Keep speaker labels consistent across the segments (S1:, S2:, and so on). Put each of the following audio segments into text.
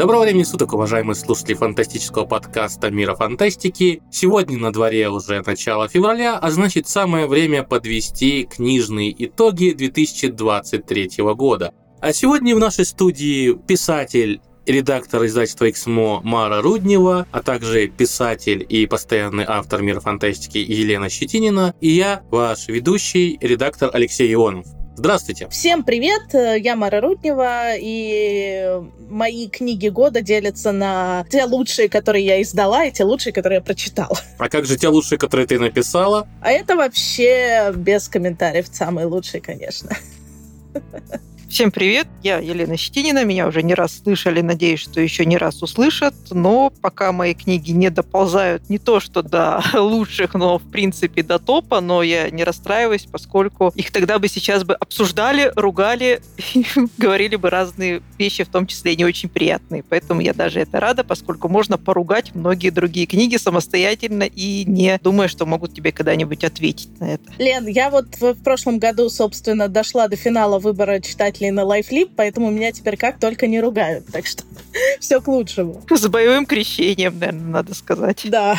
S1: Доброго времени суток, уважаемые слушатели фантастического подкаста «Мира фантастики». Сегодня на дворе уже начало февраля, а значит самое время подвести книжные итоги 2023 года. А сегодня в нашей студии писатель редактор издательства «Эксмо» Мара Руднева, а также писатель и постоянный автор «Мира фантастики» Елена Щетинина, и я, ваш ведущий, редактор Алексей Ионов. Здравствуйте.
S2: Всем привет, я Мара Руднева, и мои книги года делятся на те лучшие, которые я издала, и те лучшие, которые я прочитала.
S1: А как же те лучшие, которые ты написала?
S2: А это вообще без комментариев самые лучшие, конечно.
S3: Всем привет, я Елена Щетинина, меня уже не раз слышали, надеюсь, что еще не раз услышат, но пока мои книги не доползают не то, что до лучших, но в принципе до топа, но я не расстраиваюсь, поскольку их тогда бы сейчас бы обсуждали, ругали говорили бы разные вещи, в том числе не очень приятные. Поэтому я даже это рада, поскольку можно поругать многие другие книги самостоятельно и не думая, что могут тебе когда-нибудь ответить на это.
S2: Лен, я вот в прошлом году, собственно, дошла до финала выбора читателей читателей на LifeLip, поэтому меня теперь как только не ругают. Так что все к лучшему.
S3: С боевым крещением, наверное, надо сказать.
S2: Да.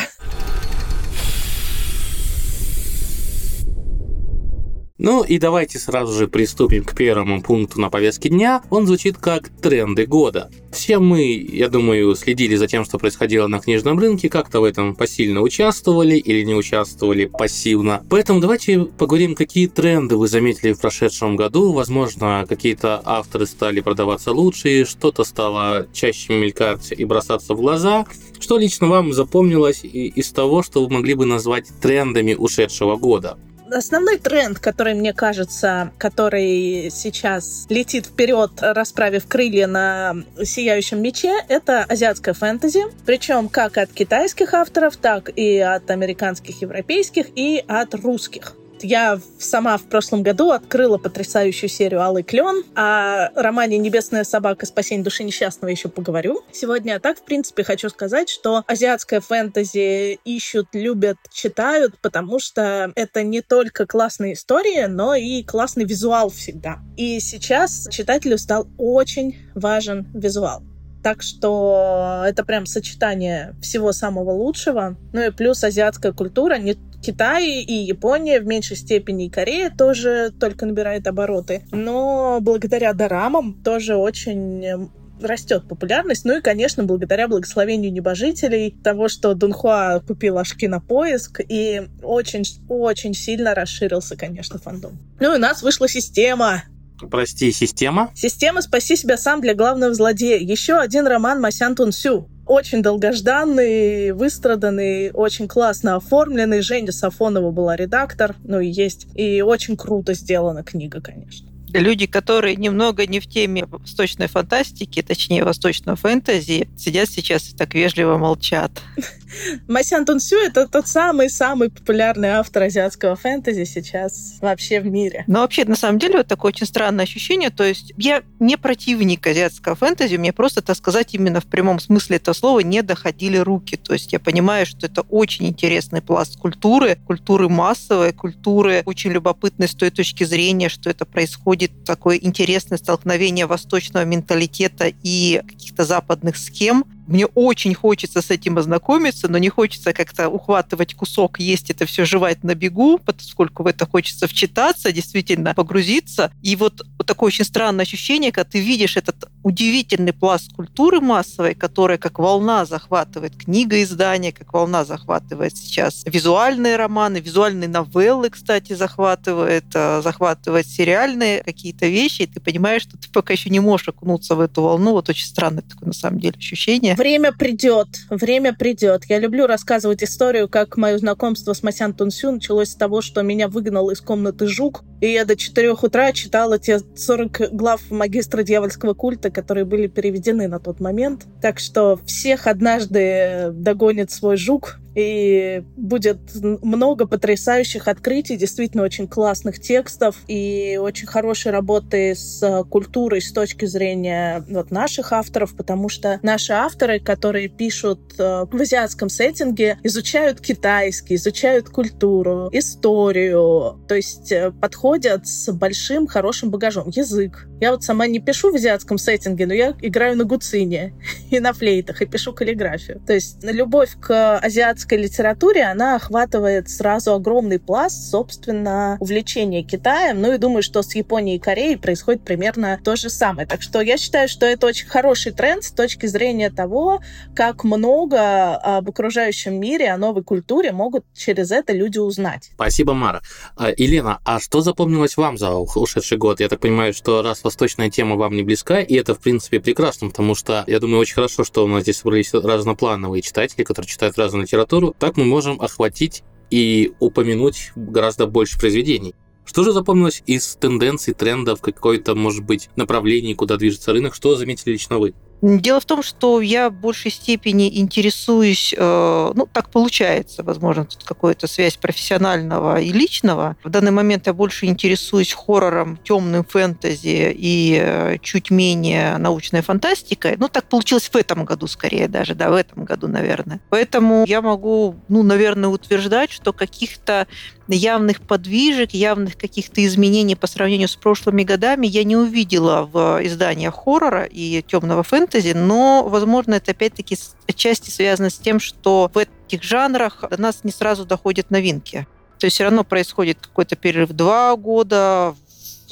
S1: Ну и давайте сразу же приступим к первому пункту на повестке дня. Он звучит как «Тренды года». Все мы, я думаю, следили за тем, что происходило на книжном рынке, как-то в этом посильно участвовали или не участвовали пассивно. Поэтому давайте поговорим, какие тренды вы заметили в прошедшем году. Возможно, какие-то авторы стали продаваться лучше, что-то стало чаще мелькать и бросаться в глаза. Что лично вам запомнилось из того, что вы могли бы назвать трендами ушедшего года?
S2: Основной тренд, который, мне кажется, который сейчас летит вперед, расправив крылья на сияющем мече, это азиатская фэнтези. Причем как от китайских авторов, так и от американских, европейских и от русских. Я сама в прошлом году открыла потрясающую серию «Алый клен». О романе «Небесная собака. Спасение души несчастного» еще поговорю сегодня. Так, в принципе, хочу сказать, что азиатское фэнтези ищут, любят, читают, потому что это не только классная история, но и классный визуал всегда. И сейчас читателю стал очень важен визуал. Так что это прям сочетание всего самого лучшего. Ну и плюс азиатская культура, не Китай и Япония, в меньшей степени и Корея тоже только набирает обороты. Но благодаря дорамам тоже очень растет популярность. Ну и, конечно, благодаря благословению небожителей, того, что Дунхуа купил ашки на поиск, и очень-очень сильно расширился, конечно, фандом. Ну и у нас вышла система.
S1: Прости, система?
S2: Система «Спаси себя сам» для главного злодея. Еще один роман Масян Тунсю очень долгожданный, выстраданный, очень классно оформленный. Женя Сафонова была редактор, ну и есть. И очень круто сделана книга, конечно
S3: люди, которые немного не в теме восточной фантастики, точнее восточного фэнтези, сидят сейчас и так вежливо молчат.
S2: Масян Тунсю — это тот самый-самый популярный автор азиатского фэнтези сейчас вообще в мире.
S3: Но вообще, на самом деле, вот такое очень странное ощущение. То есть я не противник азиатского фэнтези, мне просто, так сказать, именно в прямом смысле этого слова не доходили руки. То есть я понимаю, что это очень интересный пласт культуры, культуры массовой, культуры очень любопытной с той точки зрения, что это происходит такое интересное столкновение восточного менталитета и каких-то западных схем, мне очень хочется с этим ознакомиться, но не хочется как-то ухватывать кусок, есть это все, жевать на бегу, поскольку в это хочется вчитаться, действительно погрузиться. И вот, такое очень странное ощущение, когда ты видишь этот удивительный пласт культуры массовой, которая как волна захватывает книга издания, как волна захватывает сейчас визуальные романы, визуальные новеллы, кстати, захватывает, э, захватывает сериальные какие-то вещи, и ты понимаешь, что ты пока еще не можешь окунуться в эту волну. Вот очень странное такое, на самом деле, ощущение.
S2: Время придет, время придет. Я люблю рассказывать историю, как мое знакомство с Масян Тунсю началось с того, что меня выгнал из комнаты жук, и я до 4 утра читала те 40 глав магистра дьявольского культа, которые были переведены на тот момент. Так что всех однажды догонит свой жук, и будет много потрясающих открытий, действительно очень классных текстов и очень хорошей работы с культурой с точки зрения вот наших авторов, потому что наши авторы, которые пишут э, в азиатском сеттинге, изучают китайский, изучают культуру, историю, то есть э, подходят с большим хорошим багажом. Язык. Я вот сама не пишу в азиатском сеттинге, но я играю на гуцине и на флейтах, и пишу каллиграфию. То есть любовь к азиатской литературе, она охватывает сразу огромный пласт, собственно, увлечения Китаем. Ну и думаю, что с Японией и Кореей происходит примерно то же самое. Так что я считаю, что это очень хороший тренд с точки зрения того, как много об окружающем мире, о новой культуре могут через это люди узнать.
S1: Спасибо, Мара. А, Елена, а что запомнилось вам за ушедший год? Я так понимаю, что раз восточная тема вам не близка, и это, в принципе, прекрасно, потому что, я думаю, очень хорошо, что у нас здесь собрались разноплановые читатели, которые читают разную литературу. Так мы можем охватить и упомянуть гораздо больше произведений. Что же запомнилось из тенденций, трендов, какой-то, может быть, направлений, куда движется рынок? Что заметили лично вы?
S3: Дело в том, что я в большей степени интересуюсь, э, ну, так получается, возможно, тут какая-то связь профессионального и личного. В данный момент я больше интересуюсь хоррором, темным фэнтези и э, чуть менее научной фантастикой. Ну, так получилось в этом году скорее даже, да, в этом году, наверное. Поэтому я могу, ну, наверное, утверждать, что каких-то явных подвижек, явных каких-то изменений по сравнению с прошлыми годами я не увидела в изданиях хоррора и темного фэнтези, но, возможно, это опять-таки отчасти связано с тем, что в этих жанрах до нас не сразу доходят новинки. То есть все равно происходит какой-то перерыв два года,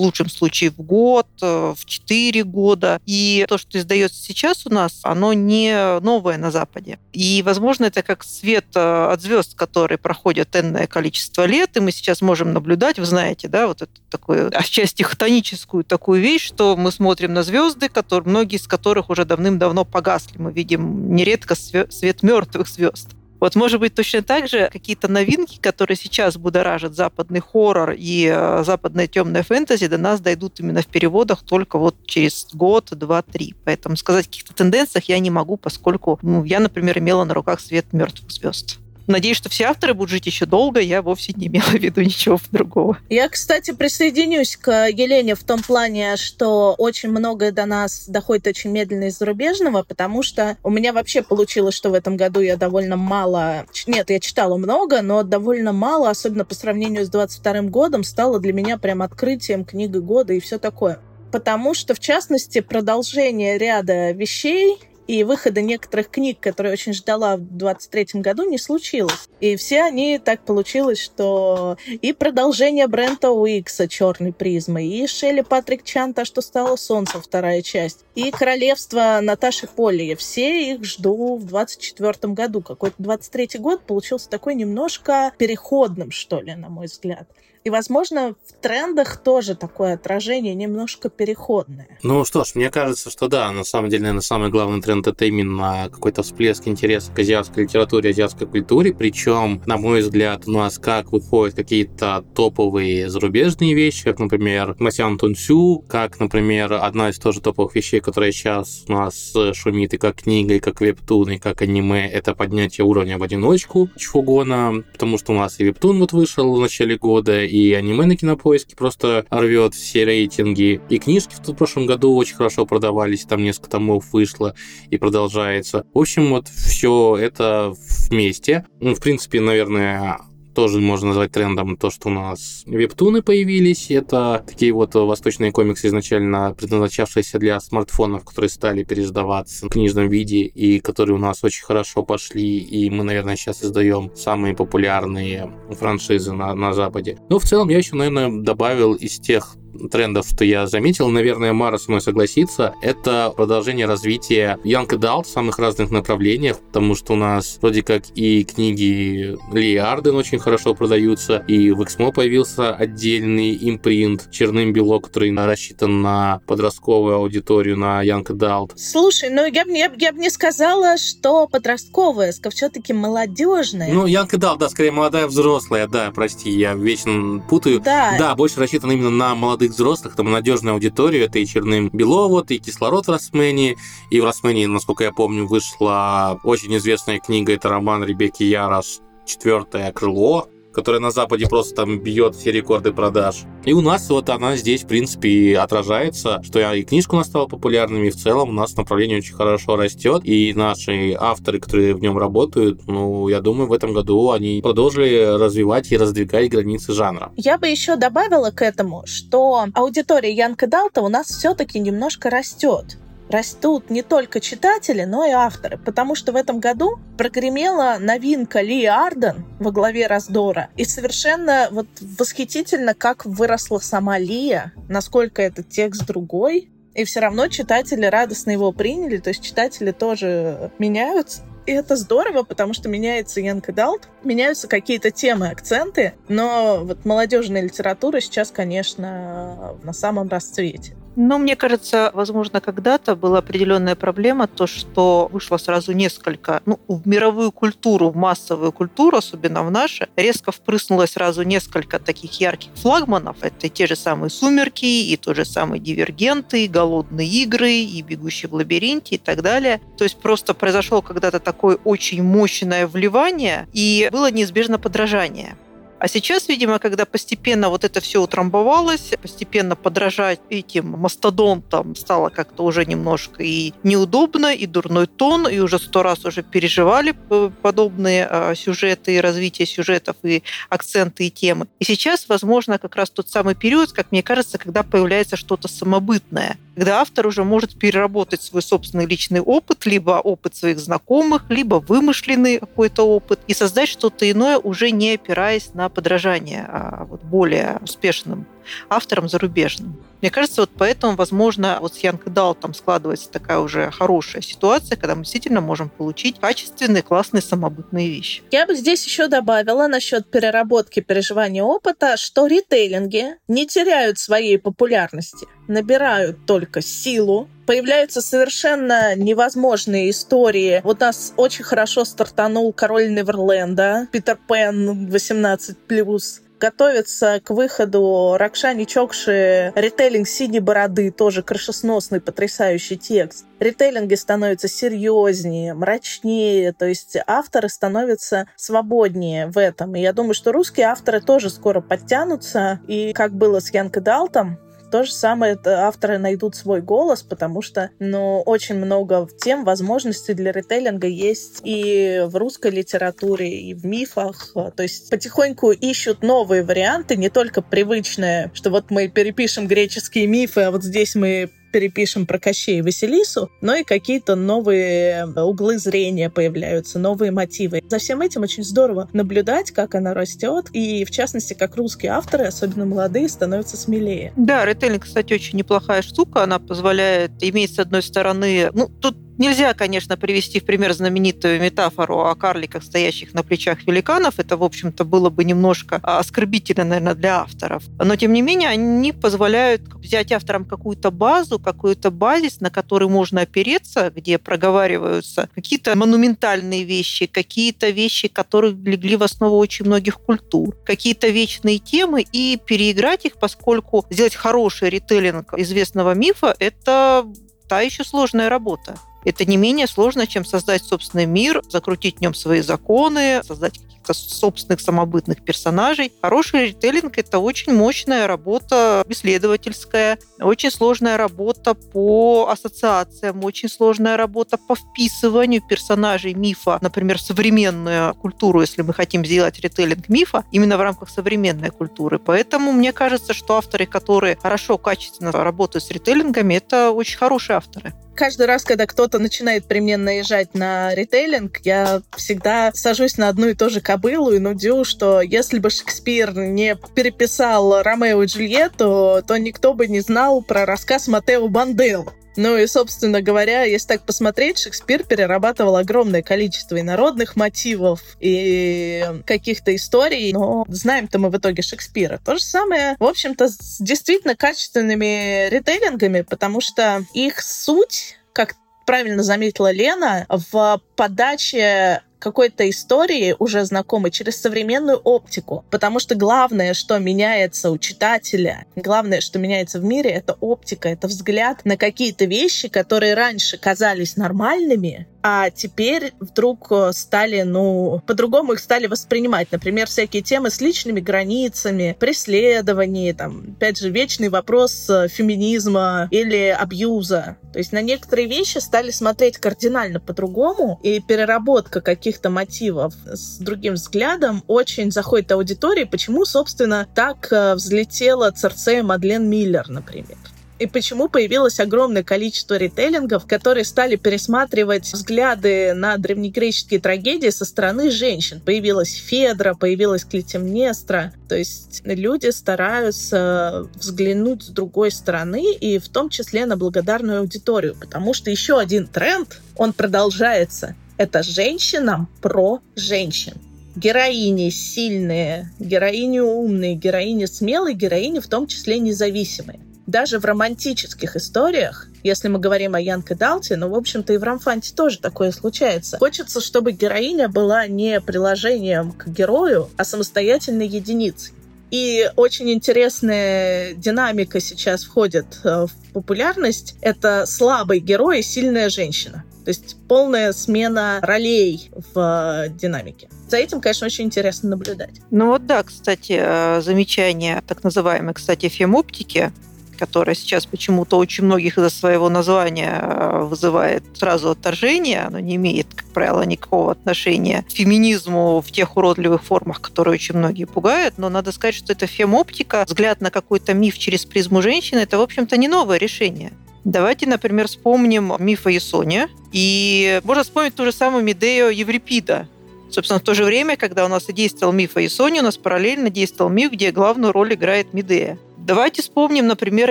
S3: в лучшем случае в год, э, в 4 года. И то, что издается сейчас у нас, оно не новое на Западе. И, возможно, это как свет э, от звезд, которые проходят энное количество лет, и мы сейчас можем наблюдать, вы знаете, да, вот это такое, отчасти хтоническую такую вещь, что мы смотрим на звезды, которые, многие из которых уже давным-давно погасли. Мы видим нередко свет мертвых звезд. Вот, может быть, точно так же какие-то новинки, которые сейчас будоражат западный хоррор и э, западная темная фэнтези, до нас дойдут именно в переводах только вот через год, два, три. Поэтому сказать о каких-то тенденциях я не могу, поскольку ну, я, например, имела на руках свет мертвых звезд. Надеюсь, что все авторы будут жить еще долго. Я вовсе не имела в виду ничего другого.
S2: Я, кстати, присоединюсь к Елене в том плане, что очень многое до нас доходит очень медленно из зарубежного, потому что у меня вообще получилось, что в этом году я довольно мало... Нет, я читала много, но довольно мало, особенно по сравнению с 22 годом, стало для меня прям открытием книги года и все такое потому что, в частности, продолжение ряда вещей и выхода некоторых книг, которые очень ждала в 23 году, не случилось. И все они так получилось, что и продолжение Брента Уикса «Черной призмы», и Шелли Патрик Чанта «Что стало солнцем» вторая часть, и «Королевство» Наташи Полли. Все их жду в 24 году. Какой-то 23 год получился такой немножко переходным, что ли, на мой взгляд. И, возможно, в трендах тоже такое отражение немножко переходное.
S1: Ну что ж, мне кажется, что да, на самом деле, наверное, самый главный тренд это именно какой-то всплеск интереса к азиатской литературе, азиатской культуре. Причем, на мой взгляд, у нас как выходят какие-то топовые зарубежные вещи, как, например, Масян Тунсю, как, например, одна из тоже топовых вещей, которая сейчас у нас шумит и как книга, и как вебтун, и как аниме, это поднятие уровня в одиночку Чфугона, потому что у нас и вебтун вот вышел в начале года, и аниме на кинопоиске просто рвет все рейтинги, и книжки в прошлом году очень хорошо продавались, там несколько томов вышло и продолжается. В общем, вот все это вместе. Ну, в принципе, наверное, тоже можно назвать трендом то, что у нас вебтуны появились. Это такие вот восточные комиксы, изначально предназначавшиеся для смартфонов, которые стали переиздаваться в книжном виде и которые у нас очень хорошо пошли. И мы, наверное, сейчас издаем самые популярные франшизы на, на Западе. Но в целом я еще, наверное, добавил из тех трендов, что я заметил, наверное, Мара со мной согласится, это продолжение развития Young Adult в самых разных направлениях, потому что у нас вроде как и книги Ли Арден очень хорошо продаются, и в Эксмо появился отдельный импринт «Черным белок», который рассчитан на подростковую аудиторию, на Young Adult.
S2: Слушай, ну я бы я, я б не сказала, что подростковая, все-таки молодежная.
S1: Ну, Young Adult, да, скорее молодая взрослая, да, прости, я вечно путаю. Да. Да, больше рассчитан именно на молодую молодых взрослых, там надежную аудиторию. Это и Черным Бело, вот, и Кислород в Росмене. И в Росмене, насколько я помню, вышла очень известная книга, это роман Ребекки Ярос «Четвертое крыло», которая на Западе просто там бьет все рекорды продаж. И у нас вот она здесь, в принципе, и отражается, что и книжка у нас стала популярными, и в целом у нас направление очень хорошо растет, и наши авторы, которые в нем работают, ну, я думаю, в этом году они продолжили развивать и раздвигать границы жанра.
S2: Я бы еще добавила к этому, что аудитория Янка Далта у нас все-таки немножко растет растут не только читатели, но и авторы, потому что в этом году прогремела новинка Ли Арден во главе раздора, и совершенно вот восхитительно, как выросла сама Лия, насколько этот текст другой, и все равно читатели радостно его приняли, то есть читатели тоже меняются. И это здорово, потому что меняется Янг Далт, меняются какие-то темы, акценты, но вот молодежная литература сейчас, конечно, на самом расцвете.
S3: Ну, мне кажется, возможно, когда-то была определенная проблема, то, что вышло сразу несколько, ну, в мировую культуру, в массовую культуру, особенно в наши, резко впрыснуло сразу несколько таких ярких флагманов. Это те же самые «Сумерки», и тот же самый «Дивергенты», и «Голодные игры», и «Бегущий в лабиринте» и так далее. То есть просто произошло когда-то такое очень мощное вливание, и было неизбежно подражание. А сейчас, видимо, когда постепенно вот это все утрамбовалось, постепенно подражать этим мастодонтам стало как-то уже немножко и неудобно, и дурной тон, и уже сто раз уже переживали подобные а, сюжеты, и развитие сюжетов, и акценты, и темы. И сейчас, возможно, как раз тот самый период, как мне кажется, когда появляется что-то самобытное – когда автор уже может переработать свой собственный личный опыт, либо опыт своих знакомых, либо вымышленный какой-то опыт, и создать что-то иное, уже не опираясь на подражание а вот более успешным автором зарубежным. Мне кажется, вот поэтому, возможно, вот с Янг Дал там складывается такая уже хорошая ситуация, когда мы действительно можем получить качественные, классные, самобытные вещи.
S2: Я бы здесь еще добавила насчет переработки переживания опыта, что ритейлинги не теряют своей популярности, набирают только силу, появляются совершенно невозможные истории. Вот нас очень хорошо стартанул король Неверленда, Питер Пен 18+, готовится к выходу Ракшани Чокши ритейлинг «Синей бороды», тоже крышесносный, потрясающий текст. Ритейлинги становятся серьезнее, мрачнее, то есть авторы становятся свободнее в этом. И я думаю, что русские авторы тоже скоро подтянутся. И как было с Янко Далтом, то же самое это авторы найдут свой голос, потому что, ну, очень много тем, возможностей для ритейлинга есть и в русской литературе, и в мифах. То есть потихоньку ищут новые варианты, не только привычные, что вот мы перепишем греческие мифы, а вот здесь мы перепишем про Кощей и Василису, но и какие-то новые э, углы зрения появляются, новые мотивы. За всем этим очень здорово наблюдать, как она растет, и в частности, как русские авторы, особенно молодые, становятся смелее.
S3: Да, ритейлинг, кстати, очень неплохая штука. Она позволяет иметь, с одной стороны, ну, тут Нельзя, конечно, привести в пример знаменитую метафору о карликах, стоящих на плечах великанов. Это, в общем-то, было бы немножко оскорбительно, наверное, для авторов. Но, тем не менее, они позволяют взять авторам какую-то базу, какую-то базис, на который можно опереться, где проговариваются какие-то монументальные вещи, какие-то вещи, которые легли в основу очень многих культур, какие-то вечные темы, и переиграть их, поскольку сделать хороший ритейлинг известного мифа – это та еще сложная работа. Это не менее сложно, чем создать собственный мир, закрутить в нем свои законы, создать каких-то собственных самобытных персонажей. Хороший ритейлинг – это очень мощная работа исследовательская, очень сложная работа по ассоциациям, очень сложная работа по вписыванию персонажей мифа, например, в современную культуру, если мы хотим сделать ритейлинг мифа, именно в рамках современной культуры. Поэтому мне кажется, что авторы, которые хорошо, качественно работают с ритейлингами, это очень хорошие авторы
S2: каждый раз, когда кто-то начинает при мне наезжать на ритейлинг, я всегда сажусь на одну и ту же кобылу и нудю, что если бы Шекспир не переписал Ромео и Джульетту, то никто бы не знал про рассказ Матео Банделло. Ну и, собственно говоря, если так посмотреть, Шекспир перерабатывал огромное количество и народных мотивов, и каких-то историй, но знаем-то мы в итоге Шекспира. То же самое, в общем-то, с действительно качественными ритейлингами, потому что их суть, как правильно заметила Лена, в подаче какой-то истории, уже знакомой, через современную оптику. Потому что главное, что меняется у читателя, главное, что меняется в мире, это оптика, это взгляд на какие-то вещи, которые раньше казались нормальными, а теперь вдруг э, стали, ну, по-другому их стали воспринимать. Например, всякие темы с личными границами, преследований, там, опять же, вечный вопрос э, феминизма или абьюза. То есть на некоторые вещи стали смотреть кардинально по-другому, и переработка каких-то мотивов с другим взглядом очень заходит аудитории. Почему, собственно, так э, взлетела Церцея Мадлен Миллер, например? И почему появилось огромное количество ритейлингов, которые стали пересматривать взгляды на древнегреческие трагедии со стороны женщин. Появилась Федра, появилась Клетимнестра. То есть люди стараются взглянуть с другой стороны и в том числе на благодарную аудиторию, потому что еще один тренд, он продолжается. Это женщинам про женщин героини сильные, героини умные, героини смелые, героини в том числе независимые даже в романтических историях, если мы говорим о Янке Далте, ну, в общем-то, и в Рамфанте тоже такое случается. Хочется, чтобы героиня была не приложением к герою, а самостоятельной единицей. И очень интересная динамика сейчас входит э, в популярность. Это слабый герой и сильная женщина. То есть полная смена ролей в динамике. За этим, конечно, очень интересно наблюдать.
S3: Ну вот да, кстати, э, замечание так называемой, кстати, фемоптики которая сейчас почему-то очень многих из-за своего названия э, вызывает сразу отторжение. Оно не имеет, как правило, никакого отношения к феминизму в тех уродливых формах, которые очень многие пугают. Но надо сказать, что это фемоптика, взгляд на какой-то миф через призму женщины, это, в общем-то, не новое решение. Давайте, например, вспомним миф о Ясоне. И можно вспомнить ту же самую Медею Еврипида, Собственно, в то же время, когда у нас и действовал миф о Ясоне, у нас параллельно действовал миф, где главную роль играет Медея. Давайте вспомним, например,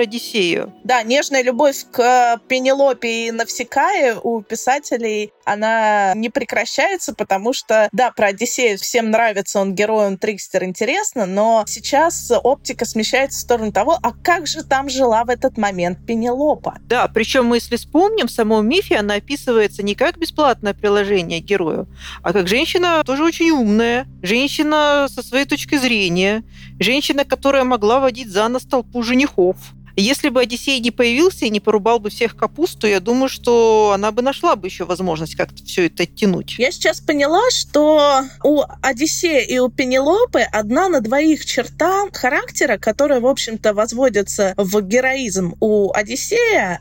S3: Одиссею.
S2: Да, нежная любовь к Пенелопе и Навсекае у писателей, она не прекращается, потому что, да, про Одиссею всем нравится, он герой, он трикстер, интересно, но сейчас оптика смещается в сторону того, а как же там жила в этот момент Пенелопа?
S3: Да, причем мы, если вспомним, в самом мифе она описывается не как бесплатное приложение герою, а как женщина тоже очень умная, женщина со своей точки зрения, женщина, которая могла водить за нос толпу женихов. Если бы Одиссей не появился и не порубал бы всех капусту, я думаю, что она бы нашла бы еще возможность как-то все это оттянуть.
S2: Я сейчас поняла, что у Одиссея и у Пенелопы одна на двоих черта характера, которая, в общем-то, возводится в героизм. У Одиссея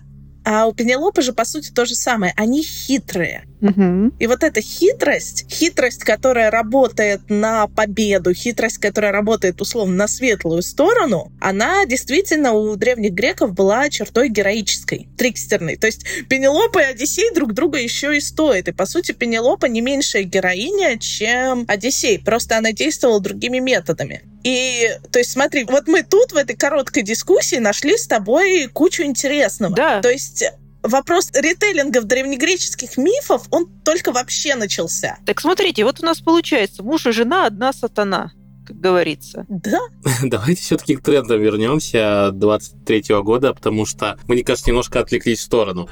S2: а у Пенелопы же, по сути, то же самое. Они хитрые.
S3: Угу.
S2: И вот эта хитрость, хитрость, которая работает на победу, хитрость, которая работает, условно, на светлую сторону, она действительно у древних греков была чертой героической, трикстерной. То есть Пенелопа и Одиссей друг друга еще и стоят. И, по сути, Пенелопа не меньшая героиня, чем Одиссей. Просто она действовала другими методами. И, то есть, смотри, вот мы тут в этой короткой дискуссии нашли с тобой кучу интересного.
S3: Да.
S2: То есть вопрос ритейлингов древнегреческих мифов, он только вообще начался.
S3: Так смотрите, вот у нас получается муж и жена одна сатана как говорится.
S2: Да.
S1: Давайте все-таки к трендам вернемся 23 года, потому что мы, мне кажется, немножко отвлеклись в сторону.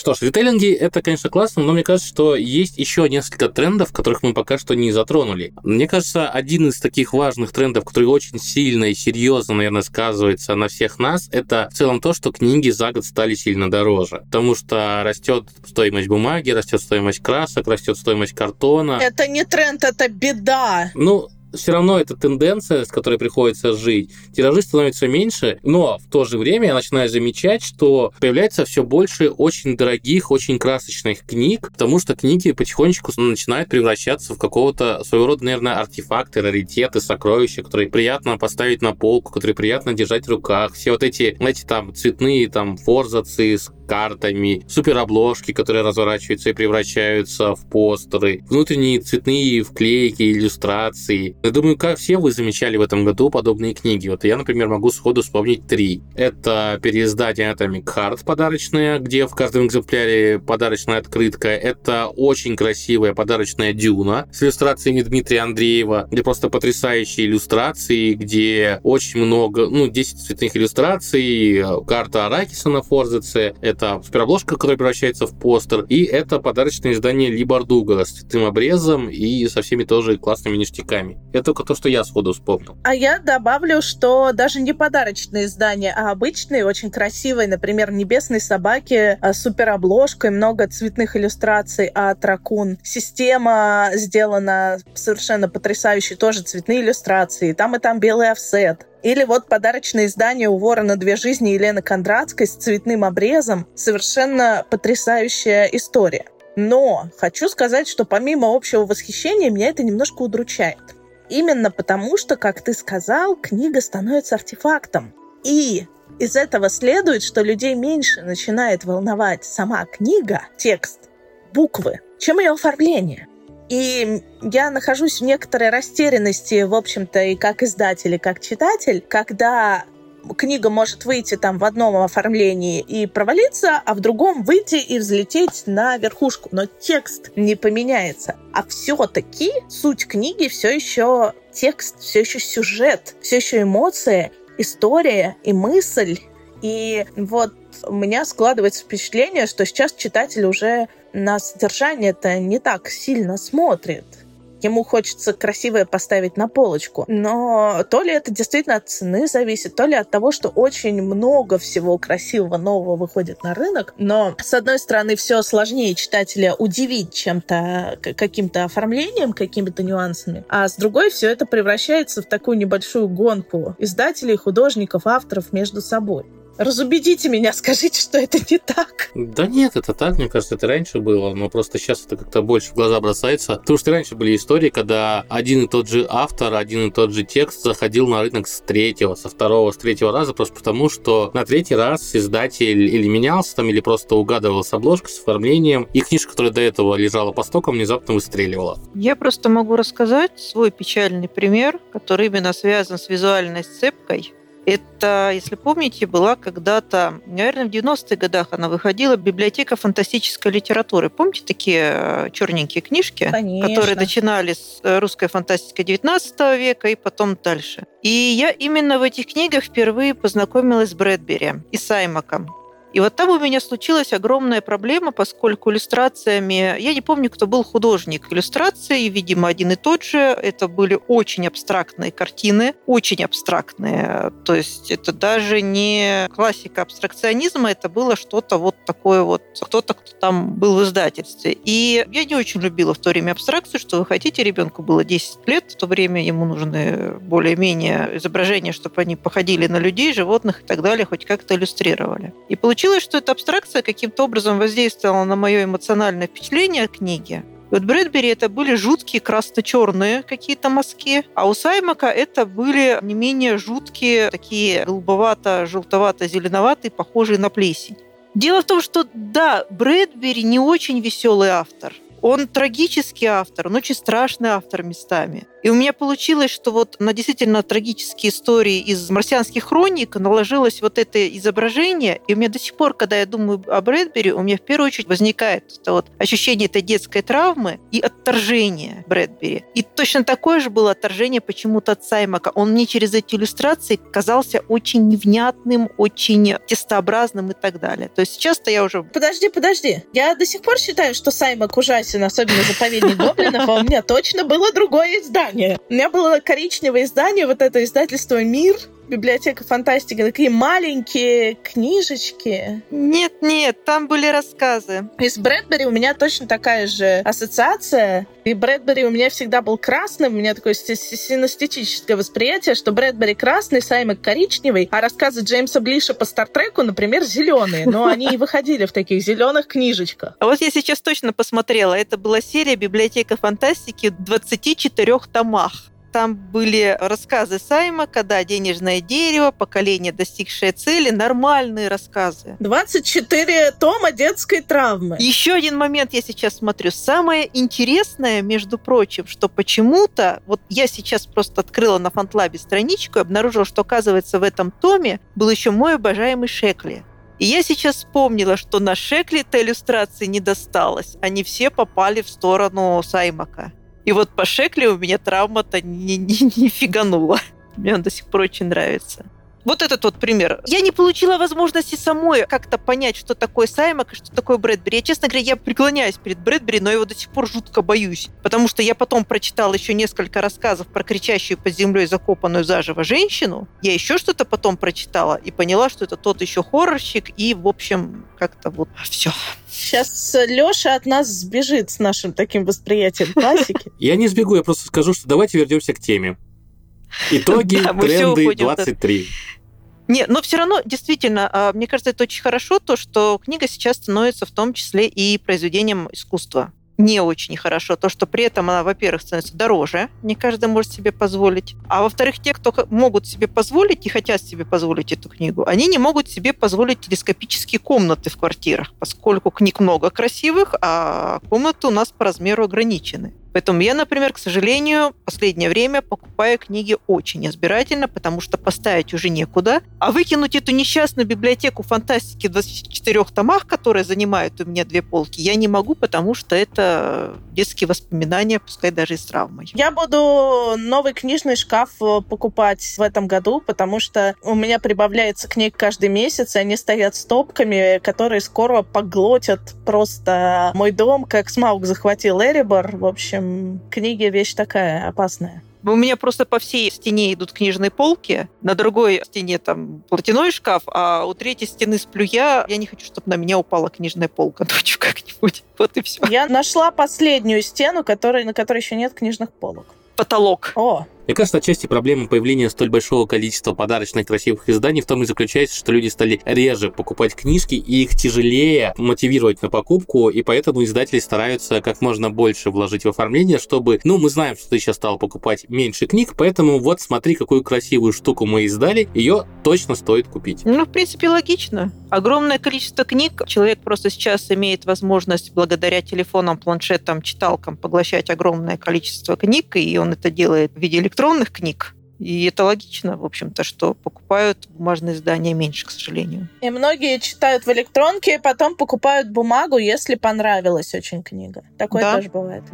S1: Что ж, ритейлинги это, конечно, классно, но мне кажется, что есть еще несколько трендов, которых мы пока что не затронули. Мне кажется, один из таких важных трендов, который очень сильно и серьезно, наверное, сказывается на всех нас, это в целом то, что книги за год стали сильно дороже. Потому что растет стоимость бумаги, растет стоимость красок, растет стоимость картона.
S2: Это не тренд, это беда.
S1: Ну, все равно это тенденция, с которой приходится жить. Тиражи становятся меньше, но в то же время я начинаю замечать, что появляется все больше очень дорогих, очень красочных книг, потому что книги потихонечку начинают превращаться в какого-то своего рода, наверное, артефакты, раритеты, сокровища, которые приятно поставить на полку, которые приятно держать в руках. Все вот эти, знаете, там цветные там форзацы картами, суперобложки, которые разворачиваются и превращаются в постеры, внутренние цветные вклейки, иллюстрации. Я думаю, как все вы замечали в этом году подобные книги. Вот я, например, могу сходу вспомнить три. Это переиздание Atomic Heart подарочная, где в каждом экземпляре подарочная открытка. Это очень красивая подарочная дюна с иллюстрациями Дмитрия Андреева, где просто потрясающие иллюстрации, где очень много, ну, 10 цветных иллюстраций, карта Аракиса на Форзаце, это это суперобложка, которая превращается в постер, и это подарочное издание Ли Бардуга с цветным обрезом и со всеми тоже классными ништяками. Это только то, что я сходу вспомнил.
S2: А я добавлю, что даже не подарочное издание, а обычные, очень красивые, например, «Небесные собаки» с суперобложкой, много цветных иллюстраций от Ракун. Система сделана совершенно потрясающей, тоже цветные иллюстрации. Там и там белый офсет. Или вот подарочное издание у Ворона «Две жизни» Елены Кондратской с цветным обрезом. Совершенно потрясающая история. Но хочу сказать, что помимо общего восхищения, меня это немножко удручает. Именно потому, что, как ты сказал, книга становится артефактом. И из этого следует, что людей меньше начинает волновать сама книга, текст, буквы, чем ее оформление. И я нахожусь в некоторой растерянности, в общем-то, и как издатель, и как читатель, когда книга может выйти там в одном оформлении и провалиться, а в другом выйти и взлететь на верхушку. Но текст не поменяется. А все-таки суть книги все еще текст, все еще сюжет, все еще эмоции, история и мысль. И вот у меня складывается впечатление, что сейчас читатель уже на содержание это не так сильно смотрит. Ему хочется красивое поставить на полочку. Но то ли это действительно от цены зависит, то ли от того, что очень много всего красивого нового выходит на рынок. Но, с одной стороны, все сложнее читателя удивить чем-то, каким-то оформлением, какими-то нюансами. А с другой, все это превращается в такую небольшую гонку издателей, художников, авторов между собой. Разубедите меня, скажите, что это не так.
S1: Да нет, это так, мне кажется, это раньше было, но просто сейчас это как-то больше в глаза бросается. Потому что раньше были истории, когда один и тот же автор, один и тот же текст заходил на рынок с третьего, со второго, с третьего раза, просто потому что на третий раз издатель или менялся там, или просто угадывал с обложкой, с оформлением, и книжка, которая до этого лежала по стокам, внезапно выстреливала.
S3: Я просто могу рассказать свой печальный пример, который именно связан с визуальной сцепкой это, если помните, была когда-то, наверное, в 90-х годах она выходила, библиотека фантастической литературы. Помните такие э, черненькие книжки,
S2: Конечно.
S3: которые начинали с э, русской фантастики 19 века и потом дальше. И я именно в этих книгах впервые познакомилась с Брэдбери и Саймаком. И вот там у меня случилась огромная проблема, поскольку иллюстрациями... Я не помню, кто был художник иллюстрации, видимо, один и тот же. Это были очень абстрактные картины, очень абстрактные. То есть это даже не классика абстракционизма, это было что-то вот такое вот, кто-то, кто там был в издательстве. И я не очень любила в то время абстракцию, что вы хотите, ребенку было 10 лет, в то время ему нужны более-менее изображения, чтобы они походили на людей, животных и так далее, хоть как-то иллюстрировали. И получилось Получилось, что эта абстракция каким-то образом воздействовала на мое эмоциональное впечатление от книги. И вот Брэдбери это были жуткие красно-черные какие-то мазки, а у Саймака это были не менее жуткие, такие голубовато-желтовато-зеленоватые, похожие на плесень. Дело в том, что да, Брэдбери не очень веселый автор. Он трагический автор, он очень страшный автор местами. И у меня получилось, что вот на действительно трагические истории из «Марсианских хроник» наложилось вот это изображение, и у меня до сих пор, когда я думаю о Брэдбери, у меня в первую очередь возникает это вот ощущение этой детской травмы и отторжения Брэдбери. И точно такое же было отторжение почему-то от Саймака. Он мне через эти иллюстрации казался очень невнятным, очень тестообразным и так далее. То есть сейчас-то я уже...
S2: Подожди, подожди. Я до сих пор считаю, что Саймак ужасен, особенно заповедник гоблинов, а у меня точно было другое издание издание. У меня было коричневое издание, вот это издательство «Мир», библиотека фантастики, такие маленькие книжечки.
S3: Нет, нет, там были рассказы.
S2: Из Брэдбери у меня точно такая же ассоциация. И Брэдбери у меня всегда был красным. У меня такое синестетическое восприятие, что Брэдбери красный, Саймак коричневый, а рассказы Джеймса Блиша по Стартреку, например, зеленые. Но они и выходили в таких зеленых книжечках.
S3: А вот я сейчас точно посмотрела. Это была серия «Библиотека фантастики» в 24 томах. Там были рассказы Сайма, когда денежное дерево, поколение, достигшее цели, нормальные рассказы.
S2: 24 тома детской травмы.
S3: Еще один момент я сейчас смотрю. Самое интересное, между прочим, что почему-то, вот я сейчас просто открыла на фантлабе страничку и обнаружила, что, оказывается, в этом томе был еще мой обожаемый Шекли. И я сейчас вспомнила, что на Шекли-то иллюстрации не досталось. Они все попали в сторону Саймака. И вот по Шекли у меня травма-то не, не, не фиганула. Мне он до сих пор очень нравится. Вот этот вот пример. Я не получила возможности самой как-то понять, что такое Саймак и что такое Брэдбери. Я, честно говоря, я преклоняюсь перед Брэдбери, но его до сих пор жутко боюсь. Потому что я потом прочитала еще несколько рассказов про кричащую под землей закопанную заживо женщину. Я еще что-то потом прочитала и поняла, что это тот еще хоррорщик. И, в общем, как-то вот все.
S2: Сейчас Леша от нас сбежит с нашим таким восприятием классики.
S1: Я не сбегу, я просто скажу, что давайте вернемся к теме. Итоги,
S3: Да,
S1: тренды
S3: уходим в
S1: 23.
S3: Не, но все равно, действительно, а, мне кажется, это очень хорошо, то, что книга сейчас становится в том числе и произведением искусства. Не очень хорошо то, что при этом она, во-первых, становится дороже, не каждый может себе позволить. А во-вторых, те, кто могут себе позволить и хотят себе позволить эту книгу, они не могут себе позволить телескопические комнаты в квартирах, поскольку книг много красивых, а комнаты у нас по размеру ограничены. Поэтому я, например, к сожалению, последнее время покупаю книги очень избирательно, потому что поставить уже некуда. А выкинуть эту несчастную библиотеку фантастики в 24 томах, которая занимает у меня две полки, я не могу, потому что это детские воспоминания, пускай даже и с травмой.
S2: Я буду новый книжный шкаф э, покупать в этом году, потому что у меня прибавляется книг каждый месяц, и они стоят стопками, которые скоро поглотят просто мой дом, как Смаук захватил Эрибор. В общем, книги вещь такая опасная.
S3: У меня просто по всей стене идут книжные полки, на другой стене там платяной шкаф, а у третьей стены сплю я. Я не хочу, чтобы на меня упала книжная полка ночью как-нибудь. Вот и все.
S2: Я нашла последнюю стену, которой, на которой еще нет книжных полок.
S3: Потолок.
S2: О,
S1: Мне кажется, отчасти проблема появления столь большого количества подарочных красивых изданий в том и заключается, что люди стали реже покупать книжки, и их тяжелее мотивировать на покупку, и поэтому издатели стараются как можно больше вложить в оформление, чтобы, ну, мы знаем, что ты сейчас стал покупать меньше книг, поэтому вот смотри, какую красивую штуку мы издали, ее точно стоит купить.
S3: Ну, в принципе, логично. Огромное количество книг. Человек просто сейчас имеет возможность благодаря телефонам, планшетам, читалкам поглощать огромное количество книг, и он это делает в виде электронных книг. И это логично, в общем-то, что покупают бумажные издания меньше, к сожалению.
S2: и многие читают в электронке, потом покупают бумагу, если понравилась очень книга. Такое
S3: Да.
S2: тоже бывает.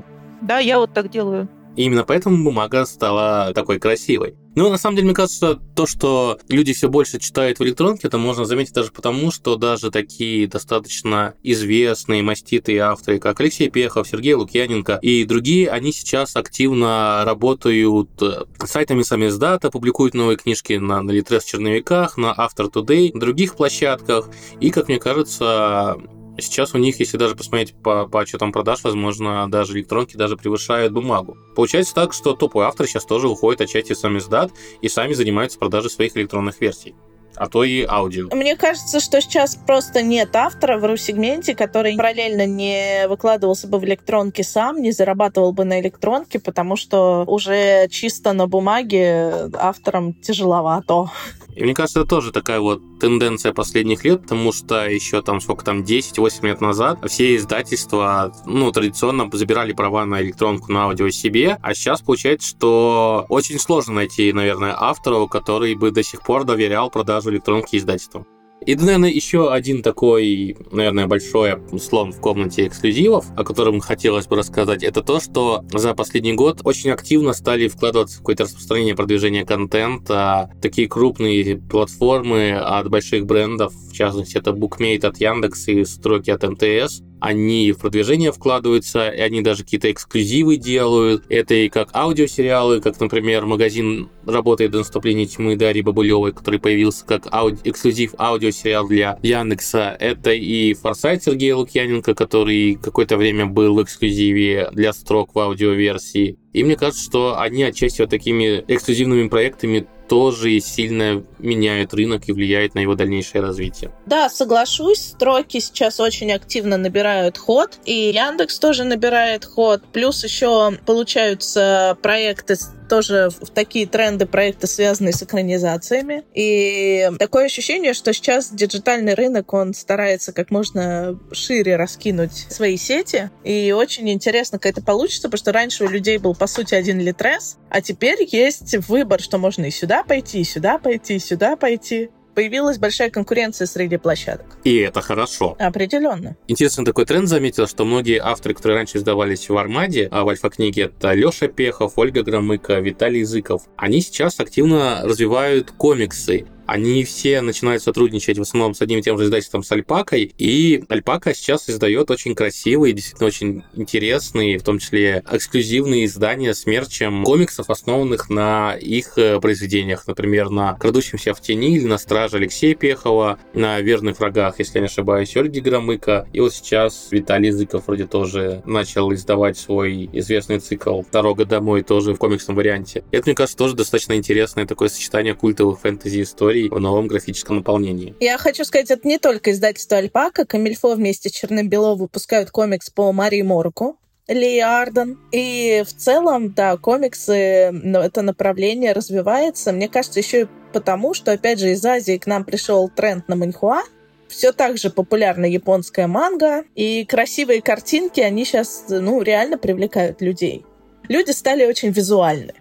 S3: Да, я вот так делаю.
S1: И именно поэтому бумага стала такой красивой. Ну, на самом деле, мне кажется, то, что люди все больше читают в электронке, это можно заметить даже потому, что даже такие достаточно известные, маститые авторы, как Алексей Пехов, Сергей Лукьяненко и другие, они сейчас активно работают э, сайтами сами издата, публикуют новые книжки на, на Литрес черновиках, на Автор Today, других площадках. И, как мне кажется, Сейчас у них, если даже посмотреть по, по отчетам продаж, возможно, даже электронки даже превышают бумагу. Получается так, что топовые авторы сейчас тоже уходят отчасти в сам издат и сами занимаются продажей своих электронных версий. А то и аудио.
S2: Мне кажется, что сейчас просто нет автора в ру-сегменте, который параллельно не выкладывался бы в электронке сам, не зарабатывал бы на электронке, потому что уже чисто на бумаге авторам тяжеловато.
S1: И мне кажется, это тоже такая вот тенденция последних лет, потому что еще там сколько там, 10-8 лет назад все издательства, ну, традиционно забирали права на электронку, на аудио себе, а сейчас получается, что очень сложно найти, наверное, автора, который бы до сих пор доверял продажу электронки издательствам. И, наверное, еще один такой, наверное, большой слон в комнате эксклюзивов, о котором хотелось бы рассказать, это то, что за последний год очень активно стали вкладываться в какое-то распространение продвижения контента. Такие крупные платформы от больших брендов, в частности, это Bookmate от Яндекс и строки от МТС, они в продвижение вкладываются, и они даже какие-то эксклюзивы делают. Это и как аудиосериалы, как, например, магазин работает до наступления тьмы Дарьи Бабулевой, который появился как ауди- эксклюзив аудиосериал для Яндекса. Это и Форсайт Сергея Лукьяненко, который какое-то время был в эксклюзиве для строк в аудиоверсии. И мне кажется, что они отчасти вот такими эксклюзивными проектами тоже сильно меняют рынок и влияют на его дальнейшее развитие.
S2: Да, соглашусь, строки сейчас очень активно набирают ход, и Яндекс тоже набирает ход, плюс еще получаются проекты с- тоже в такие тренды проекты, связанные с экранизациями. И такое ощущение, что сейчас диджитальный рынок, он старается как можно шире раскинуть свои сети. И очень интересно, как это получится, потому что раньше у людей был, по сути, один литрес, а теперь есть выбор, что можно и сюда пойти, и сюда пойти, и сюда пойти. Появилась большая конкуренция среди площадок.
S1: И это хорошо.
S2: Определенно.
S1: Интересный такой тренд заметил, что многие авторы, которые раньше издавались в Армаде, а в Альфа-книге это Леша Пехов, Ольга Громыко, Виталий Языков, они сейчас активно развивают комиксы. Они все начинают сотрудничать в основном с одним и тем же издательством с Альпакой, и Альпака сейчас издает очень красивые, действительно очень интересные, в том числе эксклюзивные издания с мерчем комиксов, основанных на их э, произведениях, например, на «Крадущемся в тени» или на «Страже» Алексея Пехова, на «Верных врагах», если я не ошибаюсь, Ольги Громыка, и вот сейчас Виталий Языков вроде тоже начал издавать свой известный цикл «Дорога домой» тоже в комиксном варианте. Это, мне кажется, тоже достаточно интересное такое сочетание культовых фэнтези-историй в новом графическом наполнении.
S2: Я хочу сказать, это не только издательство «Альпака». Камильфо вместе с Черным-Бело выпускают комикс по Марии Морку. Ли Арден. И в целом, да, комиксы, ну, это направление развивается. Мне кажется, еще и потому, что, опять же, из Азии к нам пришел тренд на маньхуа, все так же популярна японская манга, и красивые картинки, они сейчас, ну, реально привлекают людей. Люди стали очень визуальны.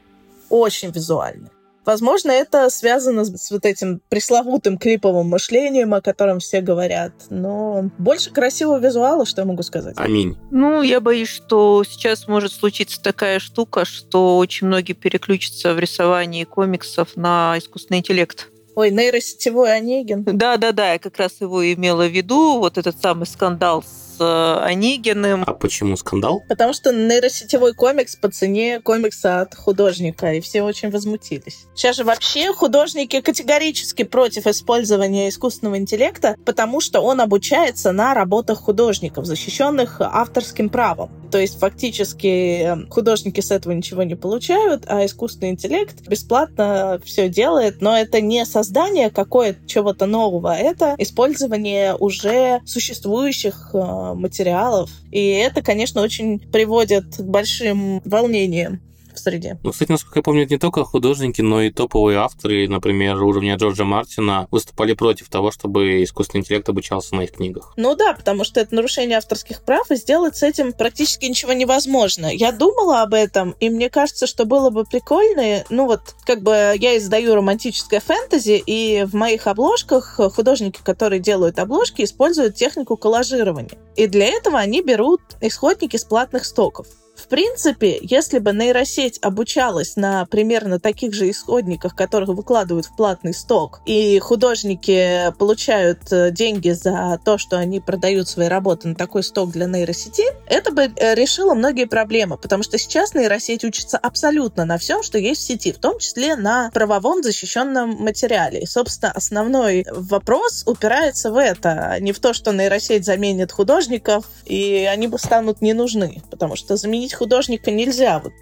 S2: Очень визуальны. Возможно, это связано с вот этим пресловутым клиповым мышлением, о котором все говорят. Но больше красивого визуала, что я могу сказать.
S1: Аминь.
S3: Ну, я боюсь, что сейчас может случиться такая штука, что очень многие переключатся в рисовании комиксов на искусственный интеллект.
S2: Ой, нейросетевой Онегин.
S3: Да-да-да, я как раз его имела в виду, вот этот самый скандал с э, Онегиным.
S1: А почему скандал?
S2: Потому что нейросетевой комикс по цене комикса от художника, и все очень возмутились. Сейчас же вообще художники категорически против использования искусственного интеллекта, потому что он обучается на работах художников, защищенных авторским правом. То есть фактически эм, художники с этого ничего не получают, а искусственный интеллект бесплатно все делает, но это не создание какое-то чего-то нового, это использование уже существующих э, материалов. И это, конечно, очень приводит к большим волнениям в среде.
S1: Ну, кстати, насколько я помню, это не только художники, но и топовые авторы, например, уровня Джорджа Мартина, выступали против того, чтобы искусственный интеллект обучался на их книгах.
S2: Ну да, потому что это нарушение авторских прав, и сделать с этим практически ничего невозможно. Я думала об этом, и мне кажется, что было бы прикольно, ну вот, как бы я издаю романтическое фэнтези, и в моих обложках художники, которые делают обложки, используют технику коллажирования. И для этого они берут исходники с платных стоков. В принципе, если бы нейросеть обучалась на примерно таких же исходниках, которых выкладывают в платный сток, и художники получают э, деньги за то, что они продают свои работы на такой сток для нейросети, это бы э, решило многие проблемы, потому что сейчас нейросеть учится абсолютно на всем, что есть в сети, в том числе на правовом защищенном материале. И, собственно, основной вопрос упирается в это, а не в то, что нейросеть заменит художников, и они бы станут не нужны, потому что заменить заменить художника нельзя. Вот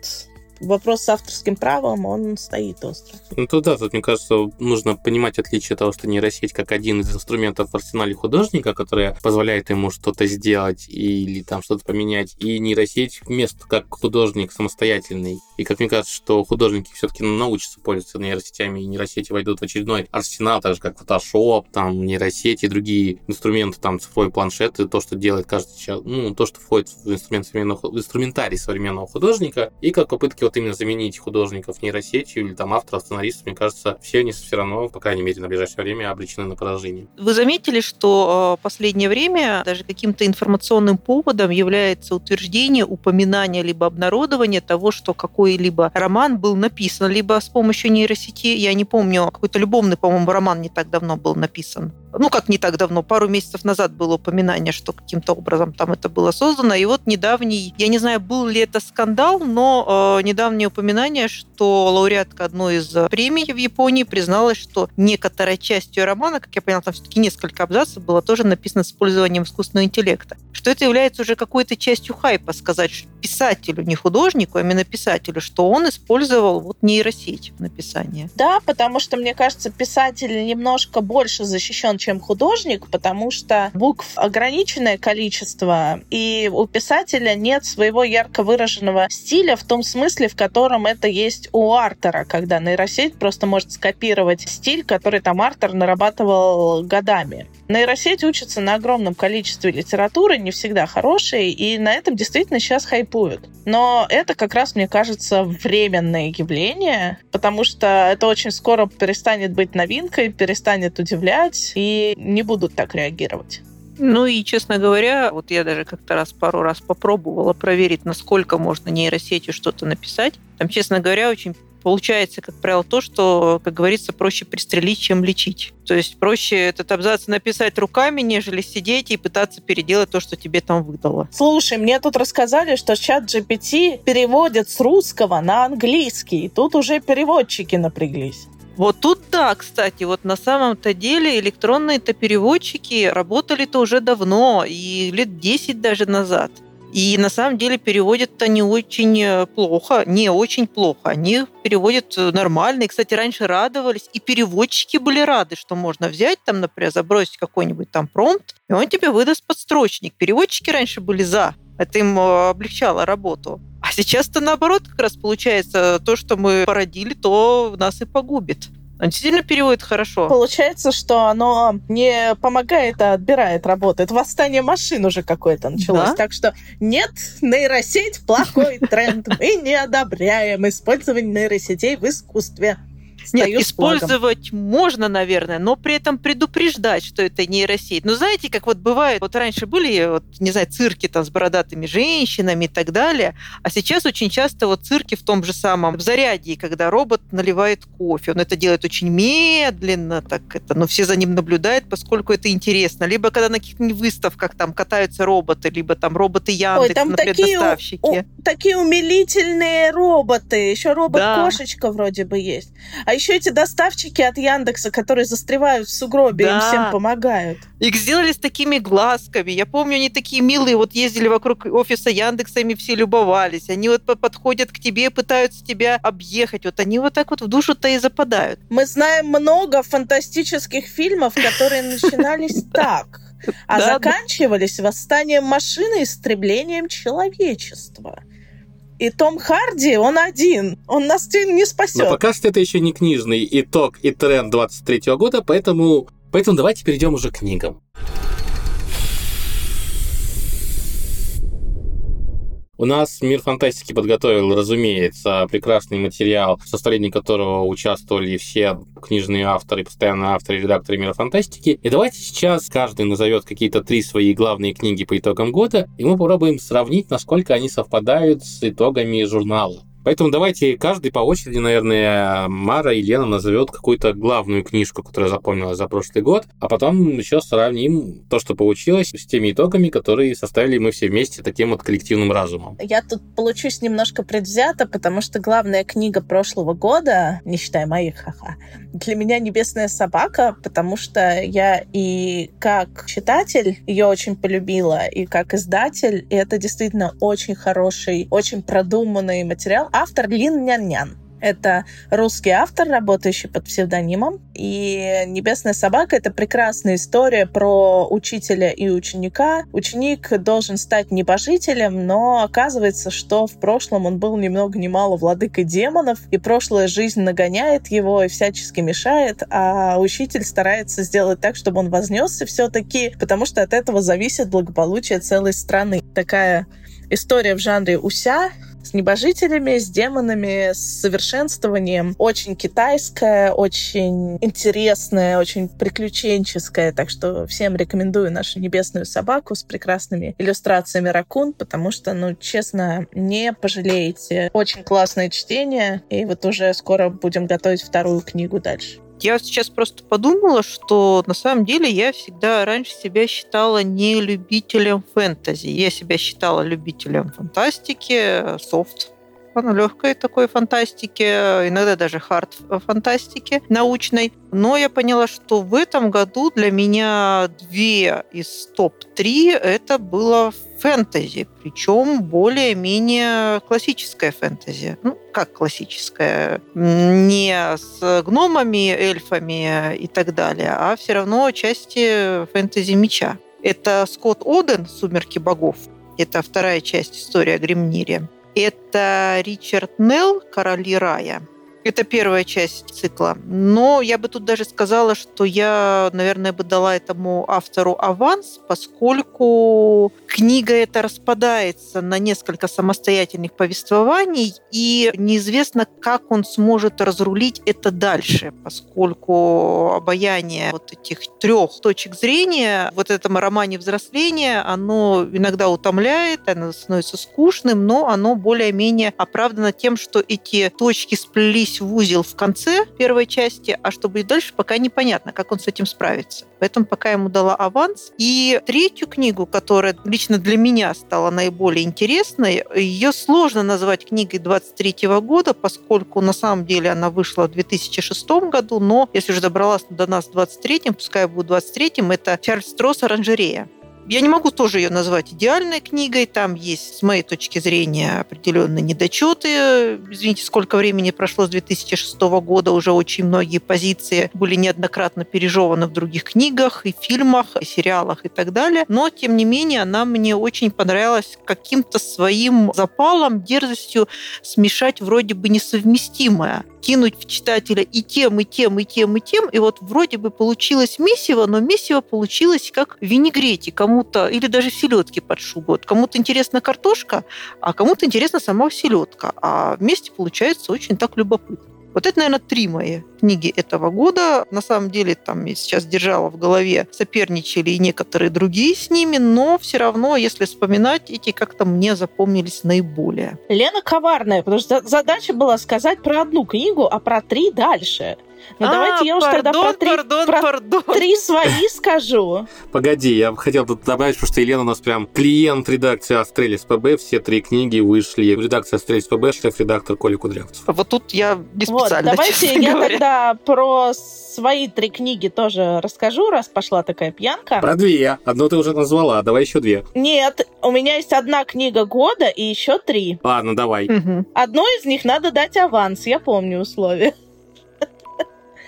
S2: вопрос с авторским правом, он стоит остро.
S1: Ну, то да, тут, мне кажется, нужно понимать отличие того, что нейросеть как один из инструментов в арсенале художника, которая позволяет ему что-то сделать или там что-то поменять, и нейросеть вместо как художник самостоятельный. И как мне кажется, что художники все-таки научатся пользоваться нейросетями, и нейросети войдут в очередной арсенал, так же как Photoshop, там, нейросети другие инструменты, там, цифровой планшет, и то, что делает каждый человек, ну, то, что входит в инструмент современного, инструментарий современного художника, и как попытки вот именно заменить художников нейросетью или там авторов, сценаристов, мне кажется, все они все равно, по крайней мере, на ближайшее время обречены на поражение.
S3: Вы заметили, что э, последнее время даже каким-то информационным поводом является утверждение, упоминание либо обнародование того, что какой-либо роман был написан либо с помощью нейросети, я не помню, какой-то любовный, по-моему, роман не так давно был написан ну как не так давно, пару месяцев назад было упоминание, что каким-то образом там это было создано. И вот недавний, я не знаю, был ли это скандал, но э, недавнее упоминание, что лауреатка одной из премий в Японии призналась, что некоторая часть ее романа, как я поняла, там все-таки несколько абзацев было тоже написано с использованием искусственного интеллекта. Что это является уже какой-то частью хайпа, сказать писателю, не художнику, а именно писателю, что он использовал вот нейросеть в написании.
S2: Да, потому что, мне кажется, писатель немножко больше защищен, чем художник, потому что букв ограниченное количество, и у писателя нет своего ярко выраженного стиля в том смысле, в котором это есть у Артера, когда нейросеть просто может скопировать стиль, который там Артер нарабатывал годами. Нейросеть учится на огромном количестве литературы, не всегда хорошей, и на этом действительно сейчас хайпуют. Но это как раз, мне кажется, временное явление, потому что это очень скоро перестанет быть новинкой, перестанет удивлять, и не будут так реагировать.
S3: Ну и, честно говоря, вот я даже как-то раз пару раз попробовала проверить, насколько можно нейросетью что-то написать. Там, честно говоря, очень получается, как правило, то, что, как говорится, проще пристрелить, чем лечить. То есть проще этот абзац написать руками, нежели сидеть и пытаться переделать то, что тебе там выдало.
S2: Слушай, мне тут рассказали, что чат GPT переводит с русского на английский. Тут уже переводчики напряглись.
S3: Вот тут да, кстати, вот на самом-то деле электронные-то переводчики работали-то уже давно, и лет 10 даже назад. И на самом деле переводят-то не очень э, плохо, не очень плохо. Они переводят э, нормально. И, кстати, раньше радовались, и переводчики были рады, что можно взять там, например, забросить какой-нибудь там промпт, и он тебе выдаст подстрочник. Переводчики раньше были за. Это им э, облегчало работу. А сейчас-то наоборот как раз получается то, что мы породили, то нас и погубит. Он действительно переводит хорошо.
S2: Получается, что оно не помогает, а отбирает работу. Это восстание машин уже какое-то началось. Да? Так что нет, нейросеть плохой тренд. Мы не одобряем использование нейросетей в искусстве.
S3: Нет, использовать можно, наверное, но при этом предупреждать, что это нейросеть. Ну, знаете, как вот бывает, вот раньше были, вот, не знаю, цирки там с бородатыми женщинами и так далее, а сейчас очень часто вот цирки в том же самом в заряде, когда робот наливает кофе. Он это делает очень медленно, так это, но все за ним наблюдают, поскольку это интересно. Либо когда на каких-нибудь выставках там катаются роботы, либо там роботы Яндекс, Ой, там например, такие доставщики.
S2: У, такие умилительные роботы. Еще робот-кошечка да. вроде бы есть. А а еще эти доставщики от Яндекса, которые застревают в сугробе, да. им всем помогают.
S3: Их сделали с такими глазками. Я помню, они такие милые, вот ездили вокруг офиса Яндекса, ими все любовались. Они вот подходят к тебе, пытаются тебя объехать. Вот они вот так вот в душу-то и западают.
S2: Мы знаем много фантастических фильмов, которые начинались так а заканчивались восстанием машины и истреблением человечества. И Том Харди, он один. Он нас не спасет.
S1: Но пока что это еще не книжный итог и тренд 23 года, поэтому, поэтому давайте перейдем уже к книгам. У нас мир фантастики подготовил, разумеется, прекрасный материал, в составлении которого участвовали все книжные авторы, постоянные авторы, редакторы мира фантастики. И давайте сейчас каждый назовет какие-то три свои главные книги по итогам года, и мы попробуем сравнить, насколько они совпадают с итогами журнала. Поэтому давайте каждый по очереди, наверное, Мара и Лена назовет какую-то главную книжку, которая запомнилась за прошлый год, а потом еще сравним то, что получилось, с теми итогами, которые составили мы все вместе таким вот коллективным разумом.
S2: Я тут получусь немножко предвзято, потому что главная книга прошлого года, не считая моих, ха-ха, для меня «Небесная собака», потому что я и как читатель ее очень полюбила, и как издатель, и это действительно очень хороший, очень продуманный материал, автор Лин Нян-Нян. Это русский автор, работающий под псевдонимом. И «Небесная собака» — это прекрасная история про учителя и ученика. Ученик должен стать небожителем, но оказывается, что в прошлом он был ни много ни мало владыкой демонов, и прошлая жизнь нагоняет его и всячески мешает, а учитель старается сделать так, чтобы он вознесся все-таки, потому что от этого зависит благополучие целой страны. Такая история в жанре «Уся», с небожителями, с демонами, с совершенствованием. Очень китайская, очень интересная, очень приключенческая. Так что всем рекомендую нашу небесную собаку с прекрасными иллюстрациями ракун, потому что, ну, честно, не пожалеете. Очень классное чтение, и вот уже скоро будем готовить вторую книгу дальше.
S3: Я сейчас просто подумала, что на самом деле я всегда раньше себя считала не любителем фэнтези. Я себя считала любителем фантастики, софт легкой такой фантастики, иногда даже хард фантастики научной. Но я поняла, что в этом году для меня две из топ-3 это было фэнтези, причем более-менее классическое фэнтези. Ну, как классическое? Не с гномами, эльфами и так далее, а все равно части фэнтези меча. Это Скотт Оден «Сумерки богов». Это вторая часть истории о Гремнире. Это Ричард Нелл «Короли рая». Это первая часть цикла. Но я бы тут даже сказала, что я, наверное, бы дала этому автору аванс, поскольку книга эта распадается на несколько самостоятельных повествований, и неизвестно, как он сможет разрулить это дальше, поскольку обаяние вот этих трех точек зрения вот этом романе взросления, оно иногда утомляет, оно становится скучным, но оно более-менее оправдано тем, что эти точки сплелись собрались в узел в конце первой части, а что будет дальше, пока непонятно, как он с этим справится. Поэтому пока ему дала аванс. И третью книгу, которая лично для меня стала наиболее интересной, ее сложно назвать книгой 23 года, поскольку на самом деле она вышла в 2006 году, но если уже добралась до нас в 23-м, пускай будет 23-м, это Чарльз Стросс «Оранжерея». Я не могу тоже ее назвать идеальной книгой. Там есть, с моей точки зрения, определенные недочеты. Извините, сколько времени прошло с 2006 года. Уже очень многие позиции были неоднократно пережеваны в других книгах и фильмах, и сериалах и так далее. Но, тем не менее, она мне очень понравилась каким-то своим запалом, дерзостью смешать вроде бы несовместимое кинуть в читателя и тем, и тем, и тем, и тем, и вот вроде бы получилось месиво, но месиво получилось как в винегрете кому-то, или даже селедки под шубу. Вот кому-то интересна картошка, а кому-то интересна сама селедка, а вместе получается очень так любопытно. Вот это, наверное, три мои книги этого года. На самом деле, там я сейчас держала в голове, соперничали и некоторые другие с ними, но все равно, если вспоминать, эти как-то мне запомнились наиболее.
S2: Лена коварная, потому что задача была сказать про одну книгу, а про три дальше. Ну, а, давайте я уж тогда про три,
S3: пардон,
S2: про
S3: пардон.
S2: три свои скажу.
S1: Погоди, я хотел тут добавить, что Елена у нас прям клиент редакции Астрелис ПБ. Все три книги вышли в редакции Астрелис ПБ, шеф-редактор Коля Кудрявцев.
S3: А вот тут я не специально,
S2: вот, Давайте я
S3: говоря.
S2: тогда про свои три книги тоже расскажу, раз пошла такая пьянка.
S1: Про две. Одну ты уже назвала, давай еще две.
S2: Нет, у меня есть одна книга года и еще три.
S1: Ладно, давай.
S3: Угу.
S2: Одной из них надо дать аванс, я помню условия.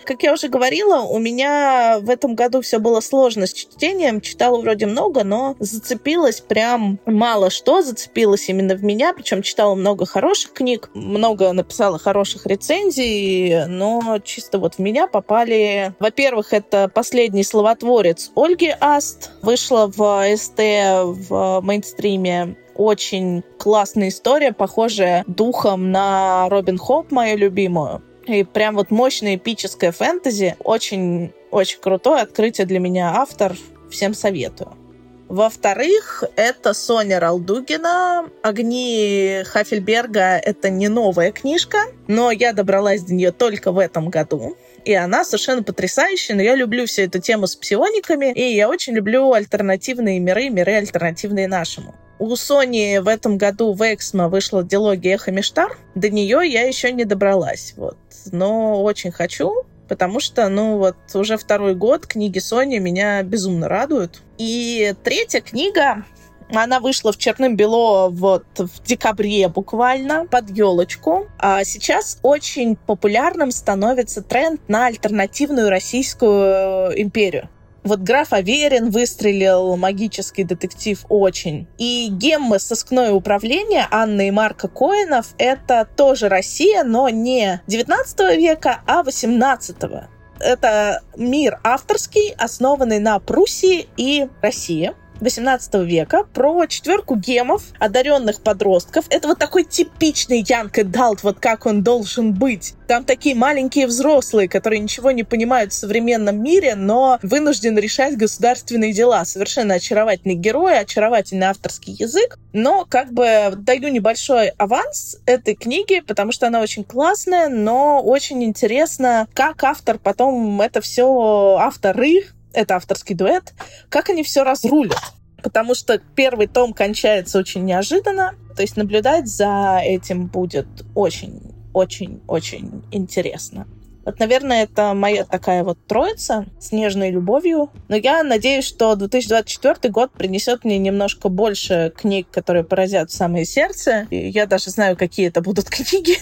S2: Как я уже говорила, у меня в этом году все было сложно с чтением. Читала вроде много, но зацепилась прям мало что. Зацепилась именно в меня. Причем читала много хороших книг, много написала хороших рецензий, но чисто вот в меня попали... Во-первых, это «Последний словотворец» Ольги Аст. Вышла в СТ в мейнстриме очень классная история, похожая духом на Робин Хоп, мою любимую. И прям вот мощное эпическое фэнтези. Очень-очень крутое открытие для меня автор. Всем советую. Во-вторых, это Соня Ралдугина. «Огни Хафельберга» — это не новая книжка, но я добралась до нее только в этом году. И она совершенно потрясающая, но я люблю всю эту тему с псиониками, и я очень люблю альтернативные миры, миры альтернативные нашему. У Sony в этом году в Эксмо вышла дилогия «Эхо Мештар». До нее я еще не добралась. Вот. Но очень хочу, потому что, ну, вот уже второй год книги Sony меня безумно радуют. И третья книга, она вышла в черным бело вот в декабре буквально под елочку. А сейчас очень популярным становится тренд на альтернативную российскую империю. Вот граф Аверин выстрелил магический детектив очень. И геммы сыскное управление Анны и Марка Коинов — это тоже Россия, но не 19 века, а 18 это мир авторский, основанный на Пруссии и России. 18 века про четверку гемов, одаренных подростков. Это вот такой типичный Янг Далт, вот как он должен быть. Там такие маленькие взрослые, которые ничего не понимают в современном мире, но вынуждены решать государственные дела. Совершенно очаровательный герой, очаровательный авторский язык. Но как бы даю небольшой аванс этой книги, потому что она очень классная, но очень интересно, как автор потом это все, авторы это авторский дуэт, как они все разрулят. Потому что первый том кончается очень неожиданно, то есть наблюдать за этим будет очень-очень-очень интересно. Вот, наверное, это моя такая вот троица с нежной любовью. Но я надеюсь, что 2024 год принесет мне немножко больше книг, которые поразят в самое сердце. И я даже знаю, какие это будут книги.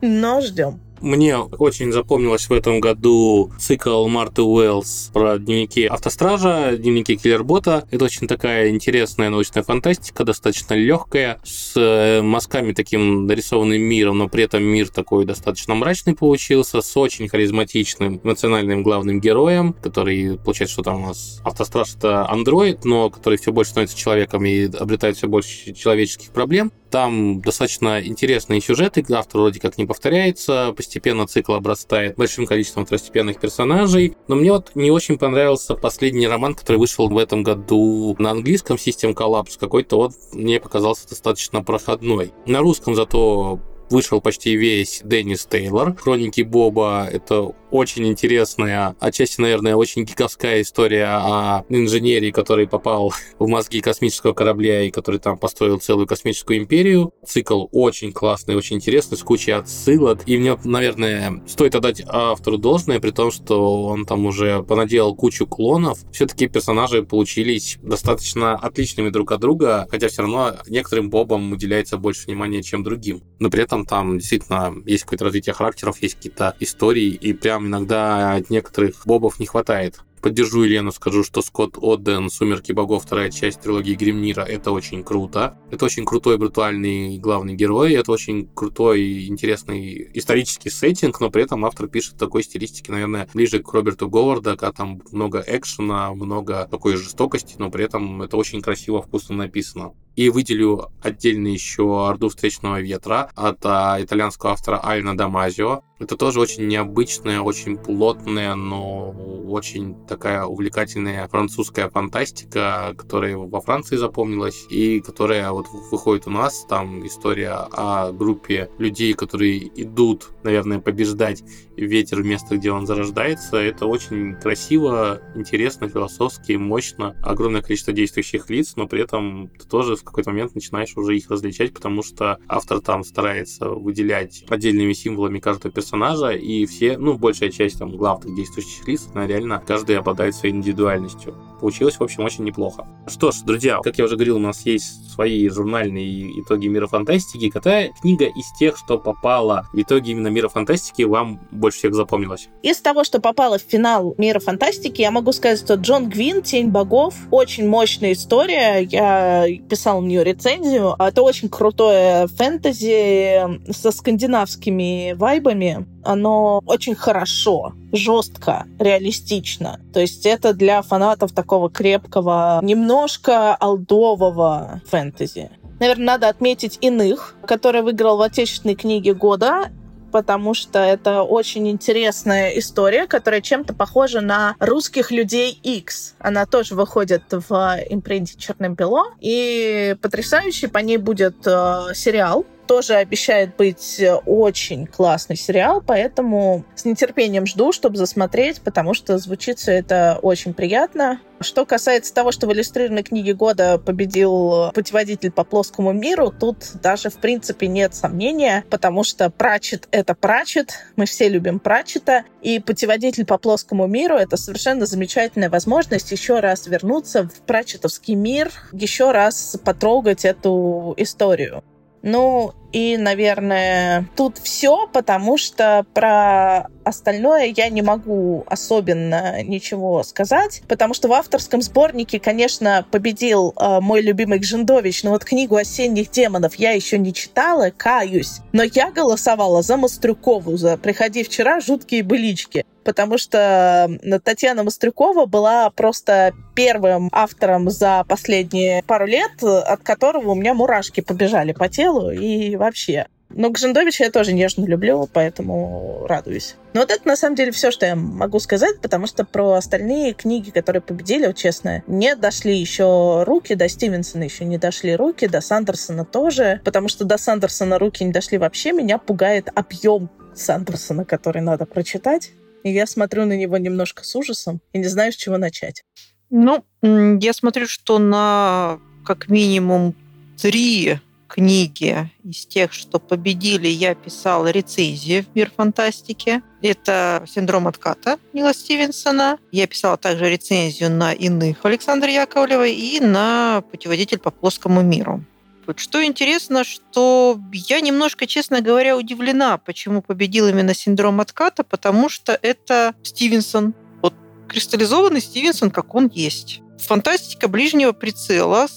S2: Но ждем.
S1: Мне очень запомнилось в этом году цикл Марты Уэллс про дневники автостража, дневники киллербота. Это очень такая интересная научная фантастика, достаточно легкая, с э, мазками таким нарисованным миром, но при этом мир такой достаточно мрачный получился, с очень харизматичным эмоциональным главным героем, который, получается, что там у нас автостраж это андроид, но который все больше становится человеком и обретает все больше человеческих проблем. Там достаточно интересные сюжеты, автор вроде как не повторяется, постепенно цикл обрастает большим количеством второстепенных персонажей. Но мне вот не очень понравился последний роман, который вышел в этом году на английском System Collapse. Какой-то вот мне показался достаточно проходной. На русском зато вышел почти весь Деннис Тейлор. Хроники Боба — это очень интересная, отчасти, наверное, очень гиковская история о инженере, который попал в мозги космического корабля и который там построил целую космическую империю. Цикл очень классный, очень интересный, с кучей отсылок. И мне, наверное, стоит отдать автору должное, при том, что он там уже понаделал кучу клонов. Все-таки персонажи получились достаточно отличными друг от друга, хотя все равно некоторым бобам уделяется больше внимания, чем другим. Но при этом там действительно есть какое-то развитие характеров, есть какие-то истории, и прям иногда от некоторых бобов не хватает. Поддержу Елену, скажу, что Скотт Одден «Сумерки богов», вторая часть трилогии Гримнира, это очень круто. Это очень крутой, брутальный главный герой, это очень крутой, интересный исторический сеттинг, но при этом автор пишет такой стилистики, наверное, ближе к Роберту Говарда, когда там много экшена, много такой жестокости, но при этом это очень красиво, вкусно написано. И выделю отдельно еще «Орду встречного ветра» от а, итальянского автора Альна Дамазио. Это тоже очень необычная, очень плотная, но очень такая увлекательная французская фантастика, которая во Франции запомнилась и которая вот выходит у нас. Там история о группе людей, которые идут, наверное, побеждать ветер в место, где он зарождается. Это очень красиво, интересно, философски, мощно. Огромное количество действующих лиц, но при этом ты тоже в какой-то момент начинаешь уже их различать, потому что автор там старается выделять отдельными символами каждого персонажа, и все, ну, большая часть там главных действующих лиц, она реально каждый обладает своей индивидуальностью. Получилось, в общем, очень неплохо. Что ж, друзья, как я уже говорил, у нас есть свои журнальные итоги мира фантастики. Какая книга из тех, что попала в итоги именно мира фантастики, вам больше всех запомнилась?
S2: Из того, что попало в финал мира фантастики, я могу сказать, что Джон Гвин, Тень богов, очень мощная история. Я писал на нее рецензию. Это очень крутое фэнтези со скандинавскими вайбами оно очень хорошо, жестко, реалистично. То есть это для фанатов такого крепкого, немножко алдового фэнтези. Наверное, надо отметить иных, который выиграл в отечественной книге года потому что это очень интересная история, которая чем-то похожа на русских людей X. Она тоже выходит в импринте Чернобело, и потрясающий по ней будет э, сериал тоже обещает быть э, очень классный сериал, поэтому с нетерпением жду, чтобы засмотреть, потому что звучит все это очень приятно. Что касается того, что в иллюстрированной книге года победил путеводитель по плоскому миру, тут даже в принципе нет сомнения, потому что Прачет — это Прачет, мы все любим Прачета, и путеводитель по плоскому миру — это совершенно замечательная возможность еще раз вернуться в прачетовский мир, еще раз потрогать эту историю. Ну, и, наверное, тут все, потому что про остальное я не могу особенно ничего сказать, потому что в авторском сборнике, конечно, победил э, мой любимый Гжендович, но вот книгу «Осенних демонов» я еще не читала, каюсь. Но я голосовала за Мастрюкову, за «Приходи вчера, жуткие былички» потому что Татьяна Мастрюкова была просто первым автором за последние пару лет, от которого у меня мурашки побежали по телу и вообще. Но Гжендовича я тоже нежно люблю, поэтому радуюсь. Но вот это на самом деле все, что я могу сказать, потому что про остальные книги, которые победили, вот честно, не дошли еще руки, до Стивенсона еще не дошли руки, до Сандерсона тоже, потому что до Сандерсона руки не дошли вообще. Меня пугает объем Сандерсона, который надо прочитать. И я смотрю на него немножко с ужасом и не знаю, с чего начать.
S3: Ну, я смотрю, что на как минимум три книги из тех, что победили, я писала рецензии в «Мир фантастики». Это «Синдром отката» Нила Стивенсона. Я писала также рецензию на «Иных» Александра Яковлева и на «Путеводитель по плоскому миру». Вот что интересно, что я немножко, честно говоря, удивлена, почему победил именно синдром отката, потому что это Стивенсон. Вот кристаллизованный Стивенсон, как он есть. Фантастика ближнего прицела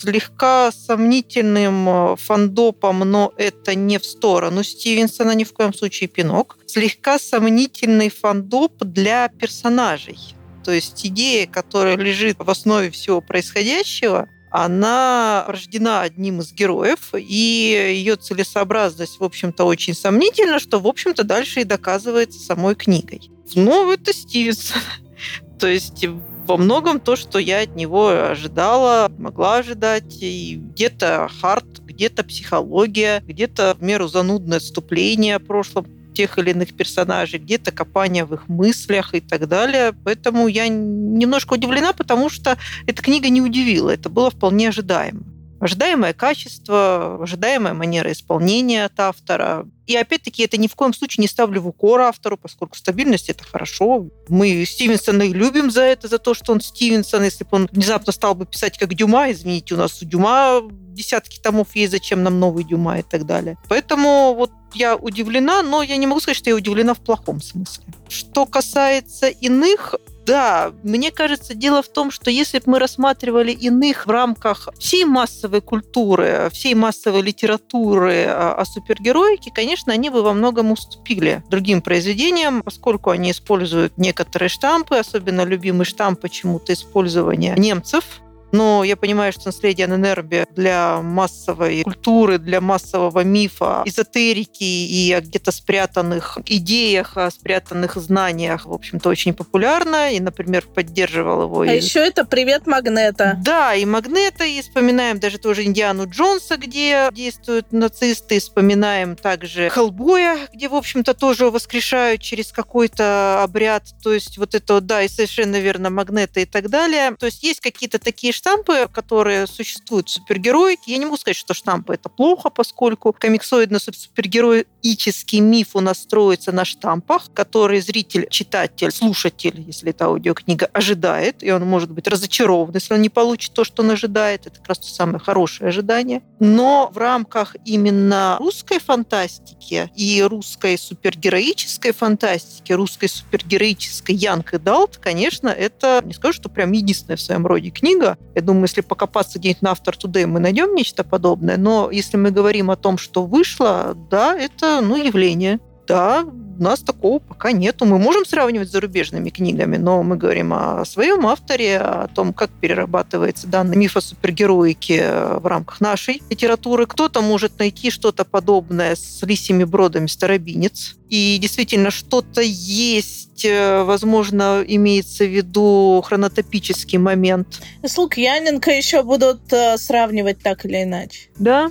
S3: слегка сомнительным э, фандопом, но это не в сторону Стивенсона, ни в коем случае пинок. Слегка сомнительный фандоп для персонажей. То есть идея, которая лежит в основе всего происходящего, она рождена одним из героев, и ее целесообразность, в общем-то, очень сомнительна, что, в общем-то, дальше и доказывается самой книгой. Ну, это Стивенсон. То есть во многом то, что я от него ожидала, могла ожидать. И где-то хард, где-то психология, где-то в меру занудное отступление о прошлом тех или иных персонажей, где-то копание в их мыслях и так далее. Поэтому я немножко удивлена, потому что эта книга не удивила. Это было вполне ожидаемо ожидаемое качество, ожидаемая манера исполнения от автора. И опять-таки это ни в коем случае не ставлю в укор автору, поскольку стабильность это хорошо. Мы Стивенсона и любим за это, за то, что он Стивенсон. Если бы он внезапно стал бы писать как Дюма, извините, у нас у Дюма десятки томов есть, зачем нам новый Дюма и так далее. Поэтому вот я удивлена, но я не могу сказать, что я удивлена в плохом смысле. Что касается иных да, мне кажется, дело в том, что если бы мы рассматривали иных в рамках всей массовой культуры, всей массовой литературы о супергероике, конечно, они бы во многом уступили другим произведениям, поскольку они используют некоторые штампы, особенно любимый штамп почему-то использования немцев но я понимаю, что наследие Аненербе для массовой культуры, для массового мифа, эзотерики и о где-то спрятанных идеях, о спрятанных знаниях, в общем-то, очень популярно. И, например, поддерживал его.
S2: А и... еще это «Привет, Магнета».
S3: Да, и Магнета, и вспоминаем даже тоже Индиану Джонса, где действуют нацисты, и вспоминаем также Хеллбоя, где, в общем-то, тоже воскрешают через какой-то обряд. То есть вот это, да, и совершенно верно, Магнета и так далее. То есть есть какие-то такие штампы, которые существуют в супергероике. Я не могу сказать, что штампы это плохо, поскольку комиксоидно-супергероический миф у нас строится на штампах, которые зритель, читатель, слушатель, если это аудиокнига, ожидает, и он может быть разочарован, если он не получит то, что он ожидает. Это как раз то самое хорошее ожидание. Но в рамках именно русской фантастики и русской супергероической фантастики, русской супергероической Янг и Далт, конечно, это, не скажу, что прям единственная в своем роде книга, я думаю, если покопаться где-нибудь на автор Today, мы найдем нечто подобное. Но если мы говорим о том, что вышло, да, это ну, явление. Да, у нас такого пока нету. Мы можем сравнивать с зарубежными книгами, но мы говорим о своем авторе, о том, как перерабатывается данный миф о супергероике в рамках нашей литературы. Кто-то может найти что-то подобное с лисими бродами старобинец. И действительно, что-то есть, э, возможно, имеется в виду хронотопический момент.
S2: С Лукьяненко еще будут э, сравнивать так или иначе.
S3: Да.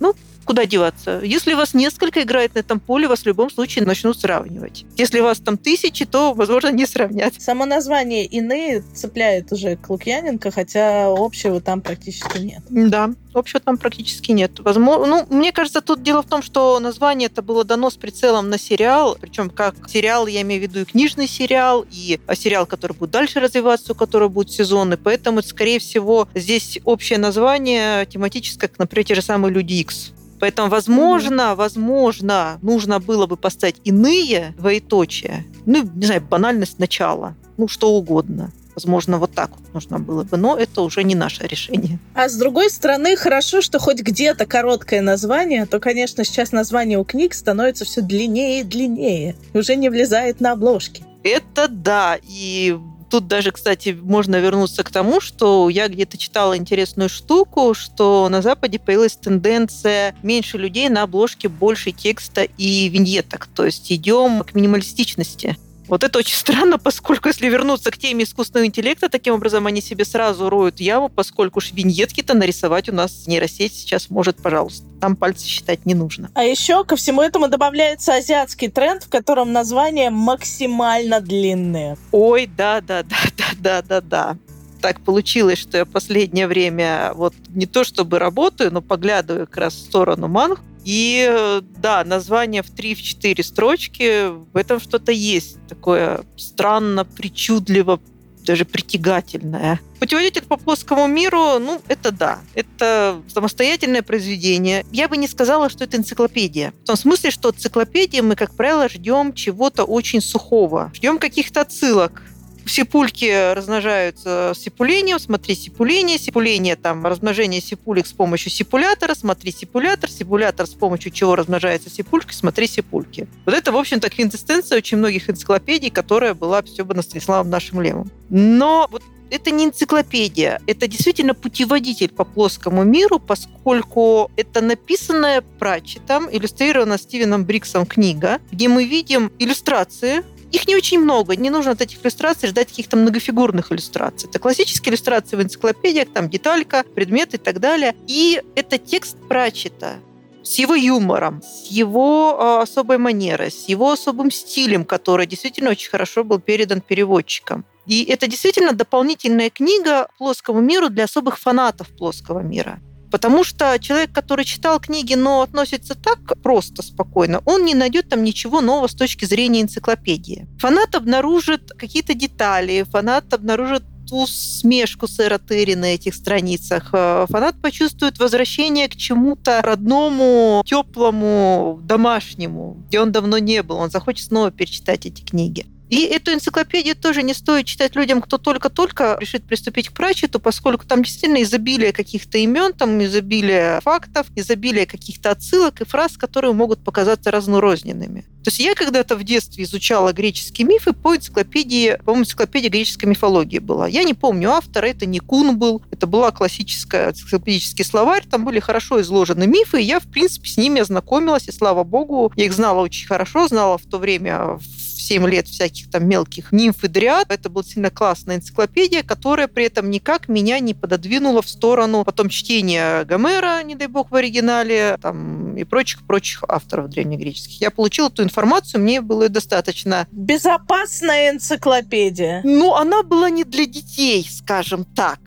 S3: Ну, Куда деваться? Если вас несколько играет на этом поле, вас в любом случае начнут сравнивать. Если вас там тысячи, то, возможно, не сравнят.
S2: Само название «Иные» цепляет уже к Лукьяненко, хотя общего там практически нет.
S3: Да, общего там практически нет. Возможно, ну, мне кажется, тут дело в том, что название это было дано с прицелом на сериал, причем как сериал, я имею в виду и книжный сериал, и сериал, который будет дальше развиваться, у которого будут сезоны, поэтому, скорее всего, здесь общее название тематическое, как, например, те же самые «Люди Икс». Поэтому, возможно, возможно, нужно было бы поставить иные двоеточия. Ну, не знаю, банальность начала. Ну, что угодно. Возможно, вот так вот нужно было бы, но это уже не наше решение.
S2: А с другой стороны, хорошо, что хоть где-то короткое название, то, конечно, сейчас название у книг становится все длиннее и длиннее. Уже не влезает на обложки.
S3: Это да. И тут даже, кстати, можно вернуться к тому, что я где-то читала интересную штуку, что на Западе появилась тенденция меньше людей на обложке, больше текста и виньеток. То есть идем к минималистичности. Вот это очень странно, поскольку если вернуться к теме искусственного интеллекта, таким образом они себе сразу роют яму, поскольку уж виньетки-то нарисовать у нас нейросеть сейчас может, пожалуйста. Там пальцы считать не нужно.
S2: А еще ко всему этому добавляется азиатский тренд, в котором названия максимально длинные.
S3: Ой, да-да-да-да-да-да-да так получилось, что я последнее время вот не то чтобы работаю, но поглядываю как раз в сторону манг, и да, название в 3-4 строчки, в этом что-то есть такое странно, причудливо, даже притягательное. Путеводитель по плоскому миру, ну, это да. Это самостоятельное произведение. Я бы не сказала, что это энциклопедия. В том смысле, что энциклопедии мы, как правило, ждем чего-то очень сухого. Ждем каких-то отсылок Сипульки размножаются сипулением, смотри сипуление, сипуление там размножение сипулек с помощью сипулятора, смотри сипулятор, сипулятор с помощью чего размножается сипульки, смотри сипульки. Вот это, в общем-то, квинтэссенция очень многих энциклопедий, которая была все бы Станиславом нашим левым. Но вот это не энциклопедия, это действительно путеводитель по плоскому миру, поскольку это написанная Пратчетом, иллюстрирована Стивеном Бриксом книга, где мы видим иллюстрации их не очень много. Не нужно от этих иллюстраций ждать каких-то многофигурных иллюстраций. Это классические иллюстрации в энциклопедиях, там деталька, предмет и так далее. И это текст Прачета с его юмором, с его э, особой манерой, с его особым стилем, который действительно очень хорошо был передан переводчикам. И это действительно дополнительная книга плоскому миру для особых фанатов плоского мира. Потому что человек, который читал книги, но относится так просто, спокойно, он не найдет там ничего нового с точки зрения энциклопедии. Фанат обнаружит какие-то детали, фанат обнаружит ту смешку сэра Терри на этих страницах. Э, фанат почувствует возвращение к чему-то родному, теплому, домашнему, где он давно не был. Он захочет снова перечитать эти книги. И эту энциклопедию тоже не стоит читать людям, кто только-только решит приступить к прачету, поскольку там действительно изобилие каких-то имен, там изобилие фактов, изобилие каких-то отсылок и фраз, которые могут показаться разнорозненными. То есть я когда-то в детстве изучала греческие мифы по энциклопедии, по-моему, энциклопедия греческой мифологии была. Я не помню автора, это не Кун был, это была классическая энциклопедический словарь, там были хорошо изложены мифы, и я, в принципе, с ними ознакомилась, и слава богу, я их знала очень хорошо, знала в то время 7 лет всяких там мелких нимф и дриад. Это была сильно классная энциклопедия, которая при этом никак меня не пододвинула в сторону потом чтения Гомера, не дай бог, в оригинале, там, и прочих-прочих авторов древнегреческих. Я получила эту информацию, мне было достаточно.
S2: Безопасная энциклопедия.
S3: Ну, она была не для детей, скажем так.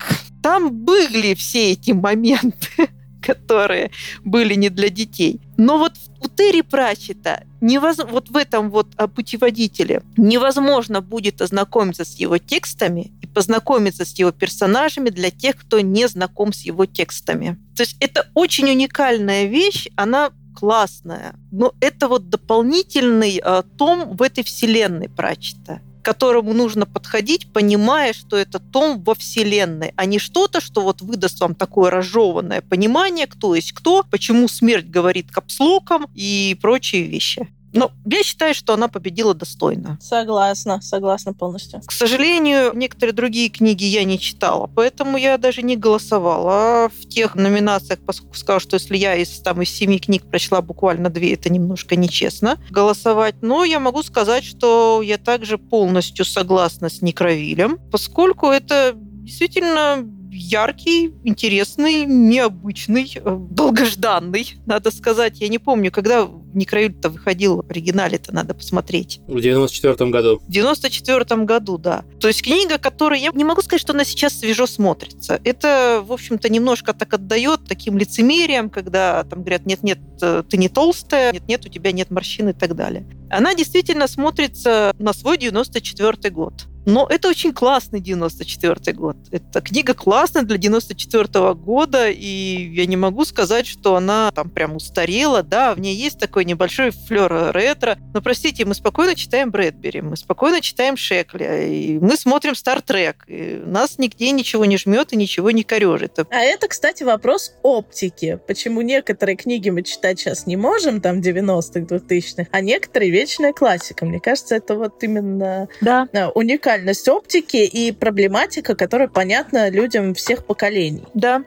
S3: Там были все эти моменты которые были не для детей. Но вот у Терри Пратчета невоз... вот в этом вот а, путеводителе невозможно будет ознакомиться с его текстами и познакомиться с его персонажами для тех, кто не знаком с его текстами. То есть это очень уникальная вещь, она классная, но это вот дополнительный э, том в этой вселенной Пратчета которому нужно подходить, понимая, что это том во Вселенной, а не что-то, что вот выдаст вам такое разжеванное понимание, кто есть кто, почему смерть говорит капслоком и прочие вещи. Но я считаю, что она победила достойно.
S2: Согласна, согласна полностью.
S3: К сожалению, некоторые другие книги я не читала, поэтому я даже не голосовала. А в тех номинациях, поскольку сказала, что если я из, там, из семи книг прочла буквально две, это немножко нечестно голосовать. Но я могу сказать, что я также полностью согласна с Некровилем, поскольку это действительно яркий, интересный, необычный, э, долгожданный, надо сказать. Я не помню, когда в Некроюль-то выходил в оригинале-то, надо посмотреть.
S1: В 94 году.
S3: В 94 году, да. То есть книга, которая... Я не могу сказать, что она сейчас свежо смотрится. Это, в общем-то, немножко так отдает таким лицемерием, когда там говорят, нет-нет, э, ты не толстая, нет-нет, у тебя нет морщин и так далее. Она действительно смотрится на свой 94 год. Но это очень классный 94 год. Эта книга классная для 94 года, и я не могу сказать, что она там прям устарела. Да, в ней есть такой небольшой флер ретро. Но, простите, мы спокойно читаем Брэдбери, мы спокойно читаем Шекли, и мы смотрим Стартрек. И нас нигде ничего не жмет и ничего не корежит.
S2: А это, кстати, вопрос оптики. Почему некоторые книги мы читать сейчас не можем, там, 90-х, 2000-х, а некоторые вечная классика. Мне кажется, это вот именно
S3: да.
S2: Э, уникально уникальность оптики и проблематика, которая понятна людям всех поколений.
S3: Да,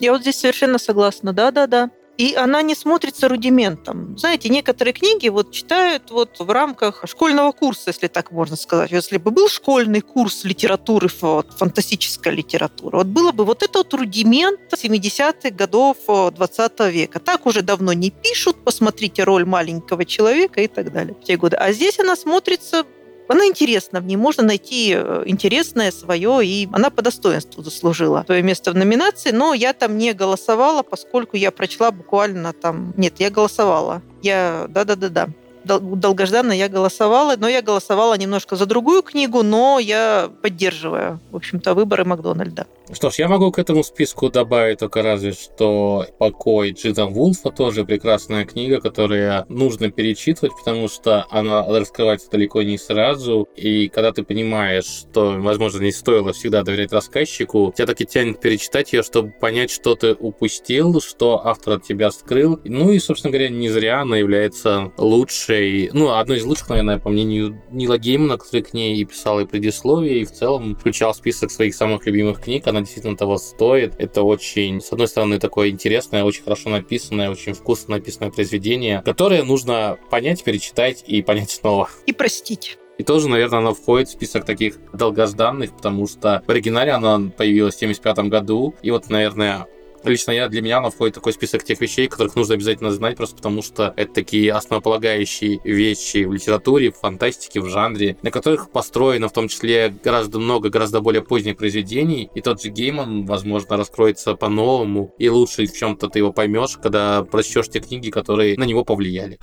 S3: я вот здесь совершенно согласна. Да-да-да. И она не смотрится рудиментом. Знаете, некоторые книги вот читают вот в рамках школьного курса, если так можно сказать. Если бы был школьный курс литературы, вот, фантастическая литература, вот было бы вот это вот рудимент 70-х годов 20 века. Так уже давно не пишут, посмотрите роль маленького человека и так далее в те годы. А здесь она смотрится она интересна, в ней можно найти э, интересное свое, и она по достоинству заслужила свое место в номинации, но я там не голосовала, поскольку я прочла буквально там... Нет, я голосовала. Я... Да-да-да-да долгожданно я голосовала, но я голосовала немножко за другую книгу, но я поддерживаю, в общем-то, выборы Макдональда.
S1: Что ж, я могу к этому списку добавить только разве что «Покой» Джида Вулфа, тоже прекрасная книга, которая нужно перечитывать, потому что она раскрывается далеко не сразу, и когда ты понимаешь, что, возможно, не стоило всегда доверять рассказчику, тебя так и тянет перечитать ее, чтобы понять, что ты упустил, что автор от тебя скрыл. Ну и, собственно говоря, не зря она является лучшей, ну, одной из лучших, наверное, по мнению Нила Геймана, который к ней и писал и предисловие, и в целом включал список своих самых любимых книг. Она действительно того стоит. Это очень, с одной стороны, такое интересное, очень хорошо написанное, очень вкусно написанное произведение, которое нужно понять, перечитать и понять снова.
S3: И простить.
S1: И тоже, наверное, она входит в список таких долгожданных, потому что в оригинале она появилась в 1975 году. И вот, наверное, Лично я, для меня она входит в такой список тех вещей, которых нужно обязательно знать, просто потому что это такие основополагающие вещи в литературе, в фантастике, в жанре, на которых построено в том числе гораздо много, гораздо более поздних произведений. И тот же Гейман, возможно, раскроется по-новому, и лучше в чем-то ты его поймешь, когда прочтешь те книги, которые на него повлияли.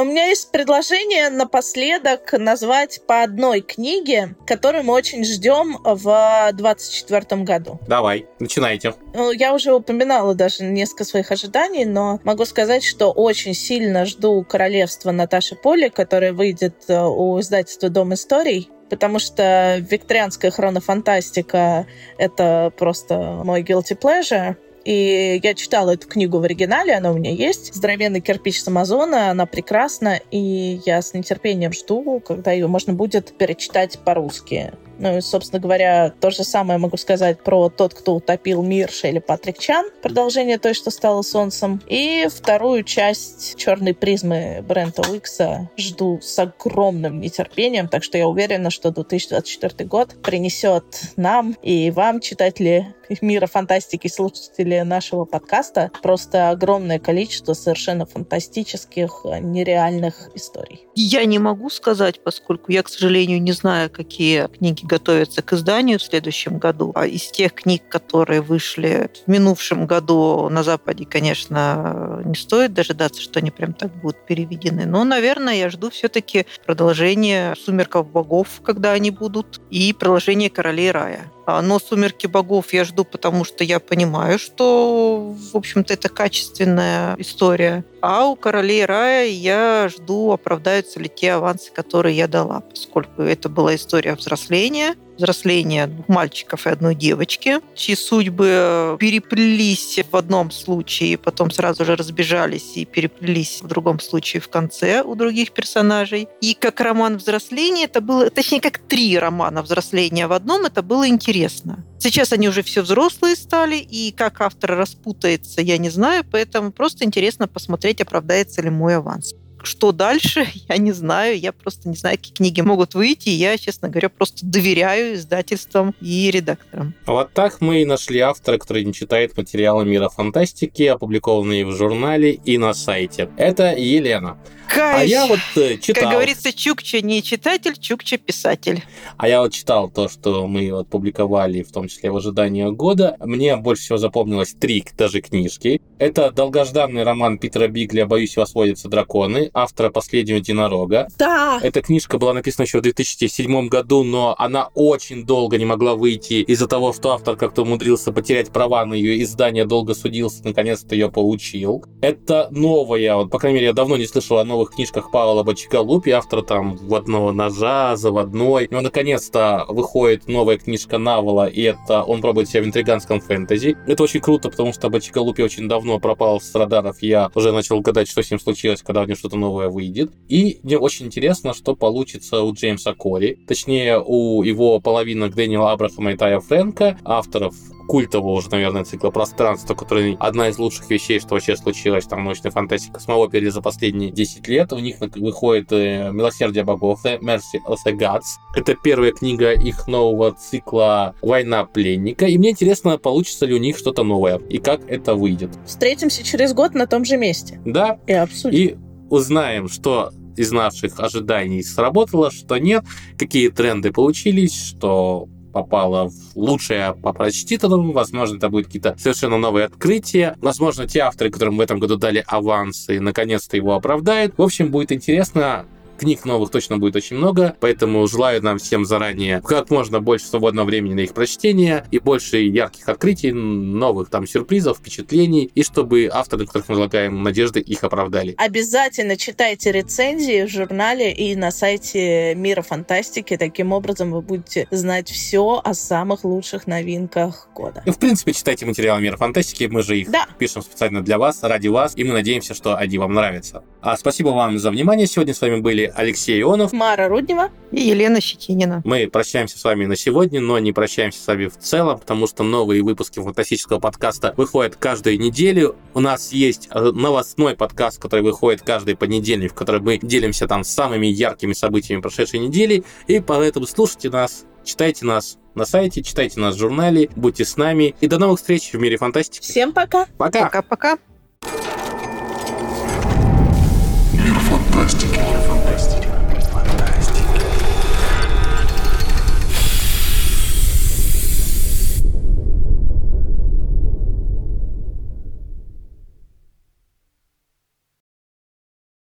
S2: У меня есть предложение напоследок назвать по одной книге, которую мы очень ждем в 2024 году.
S1: Давай, начинайте.
S2: Ну, я уже упоминала даже несколько своих ожиданий, но могу сказать, что очень сильно жду «Королевство» Наташи Поли, которое выйдет э, у издательства «Дом историй» потому что викторианская хронофантастика — это просто мой guilty pleasure. И я читала эту книгу в оригинале, она у меня есть. «Здоровенный кирпич с Амазона», она прекрасна, и я с нетерпением жду, когда ее можно будет перечитать по-русски. Ну и, собственно говоря, то же самое могу сказать про «Тот, кто утопил мир» Шелли Патрик Чан, продолжение той, что стало солнцем. И вторую часть «Черной призмы» Брента Уикса жду с огромным нетерпением, так что я уверена, что 2024 год принесет нам и вам, читатели мира фантастики, слушатели нашего подкаста, просто огромное количество совершенно фантастических, нереальных историй.
S3: Я не могу сказать, поскольку я, к сожалению, не знаю, какие книги готовятся к изданию в следующем году. А из тех книг, которые вышли в минувшем году на Западе, конечно, не стоит дожидаться, что они прям так будут переведены. Но, наверное, я жду все-таки продолжение «Сумерков богов», когда они будут, и продолжение «Королей рая». А, но «Сумерки богов» я жду, потому что я понимаю, что, в общем-то, это качественная история. А у «Королей рая» я жду, оправдаются ли те авансы, которые я дала, поскольку это была история взросления, взросления двух мальчиков и одной девочки, чьи судьбы переплелись в одном случае, потом сразу же разбежались и переплелись в другом случае в конце у других персонажей. И как роман взросления это было, точнее, как три романа взросления в одном, это было интересно. Сейчас они уже все взрослые стали, и как автор распутается, я не знаю, поэтому просто интересно посмотреть, оправдается ли мой аванс. Что дальше, я не знаю. Я просто не знаю, какие книги могут выйти. Я, честно говоря, просто доверяю издательствам и редакторам.
S1: Вот так мы и нашли автора, который не читает материалы мира фантастики, опубликованные в журнале и на сайте. Это Елена.
S3: Кайф.
S1: А я вот э, читал.
S3: Как говорится, Чукча не читатель, Чукча писатель.
S1: А я вот читал то, что мы вот публиковали, в том числе в ожидании года. Мне больше всего запомнилось три даже книжки. Это долгожданный роман Питера Бигля «Боюсь, вас водятся драконы», автора «Последнего единорога».
S2: Да!
S1: Эта книжка была написана еще в 2007 году, но она очень долго не могла выйти из-за того, что автор как-то умудрился потерять права на ее издание, долго судился, наконец-то ее получил. Это новая, вот, по крайней мере, я давно не слышал о новых книжках Павла Бочкалупи, автора там в одного ножа, заводной. Но наконец-то выходит новая книжка Навала, и это он пробует себя в интриганском фэнтези. Это очень круто, потому что Бочкалупи очень давно пропал с радаров. Я уже начал гадать, что с ним случилось, когда у него что-то новое выйдет. И мне очень интересно, что получится у Джеймса Кори. Точнее, у его половинок Дэниела Абрахама и Тая Фрэнка, авторов культового уже, наверное, цикла пространства, который одна из лучших вещей, что вообще случилось там в научной фантастике космоопере за последние 10 лет. У них выходит э, «Милосердие богов», The Mercy of the Gods. Это первая книга их нового цикла «Война пленника». И мне интересно, получится ли у них что-то новое и как это выйдет.
S2: Встретимся через год на том же месте.
S1: Да.
S2: И обсудим.
S1: И узнаем, что из наших ожиданий сработало, что нет, какие тренды получились, что попала в лучшее по прочтитанному. Возможно, это будет какие-то совершенно новые открытия. Возможно, те авторы, которым в этом году дали авансы, наконец-то его оправдают. В общем, будет интересно. Книг новых точно будет очень много, поэтому желаю нам всем заранее как можно больше свободного времени на их прочтение и больше ярких открытий, новых там сюрпризов, впечатлений, и чтобы авторы, которых мы возлагаем надежды, их оправдали.
S2: Обязательно читайте рецензии в журнале и на сайте Мира Фантастики. Таким образом вы будете знать все о самых лучших новинках года.
S1: Ну, в принципе, читайте материалы Мира Фантастики, мы же их
S2: Да.
S1: пишем специально для вас, ради вас, и мы надеемся, что они вам нравятся. А спасибо вам за внимание. Сегодня с вами были были Алексей Ионов,
S2: Мара Руднева.
S3: И Елена Щетинина.
S1: Мы прощаемся с вами на сегодня, но не прощаемся с вами в целом, потому что новые выпуски фантастического подкаста выходят каждую неделю. У нас есть э, новостной подкаст, который выходит каждый понедельник, в котором мы делимся там самыми яркими событиями прошедшей недели. И поэтому слушайте нас, читайте нас на сайте, читайте нас в журнале, будьте с нами. И до новых встреч в мире фантастики.
S2: Всем пока!
S1: Пока!
S3: Пока-пока.
S4: Мир фантастики.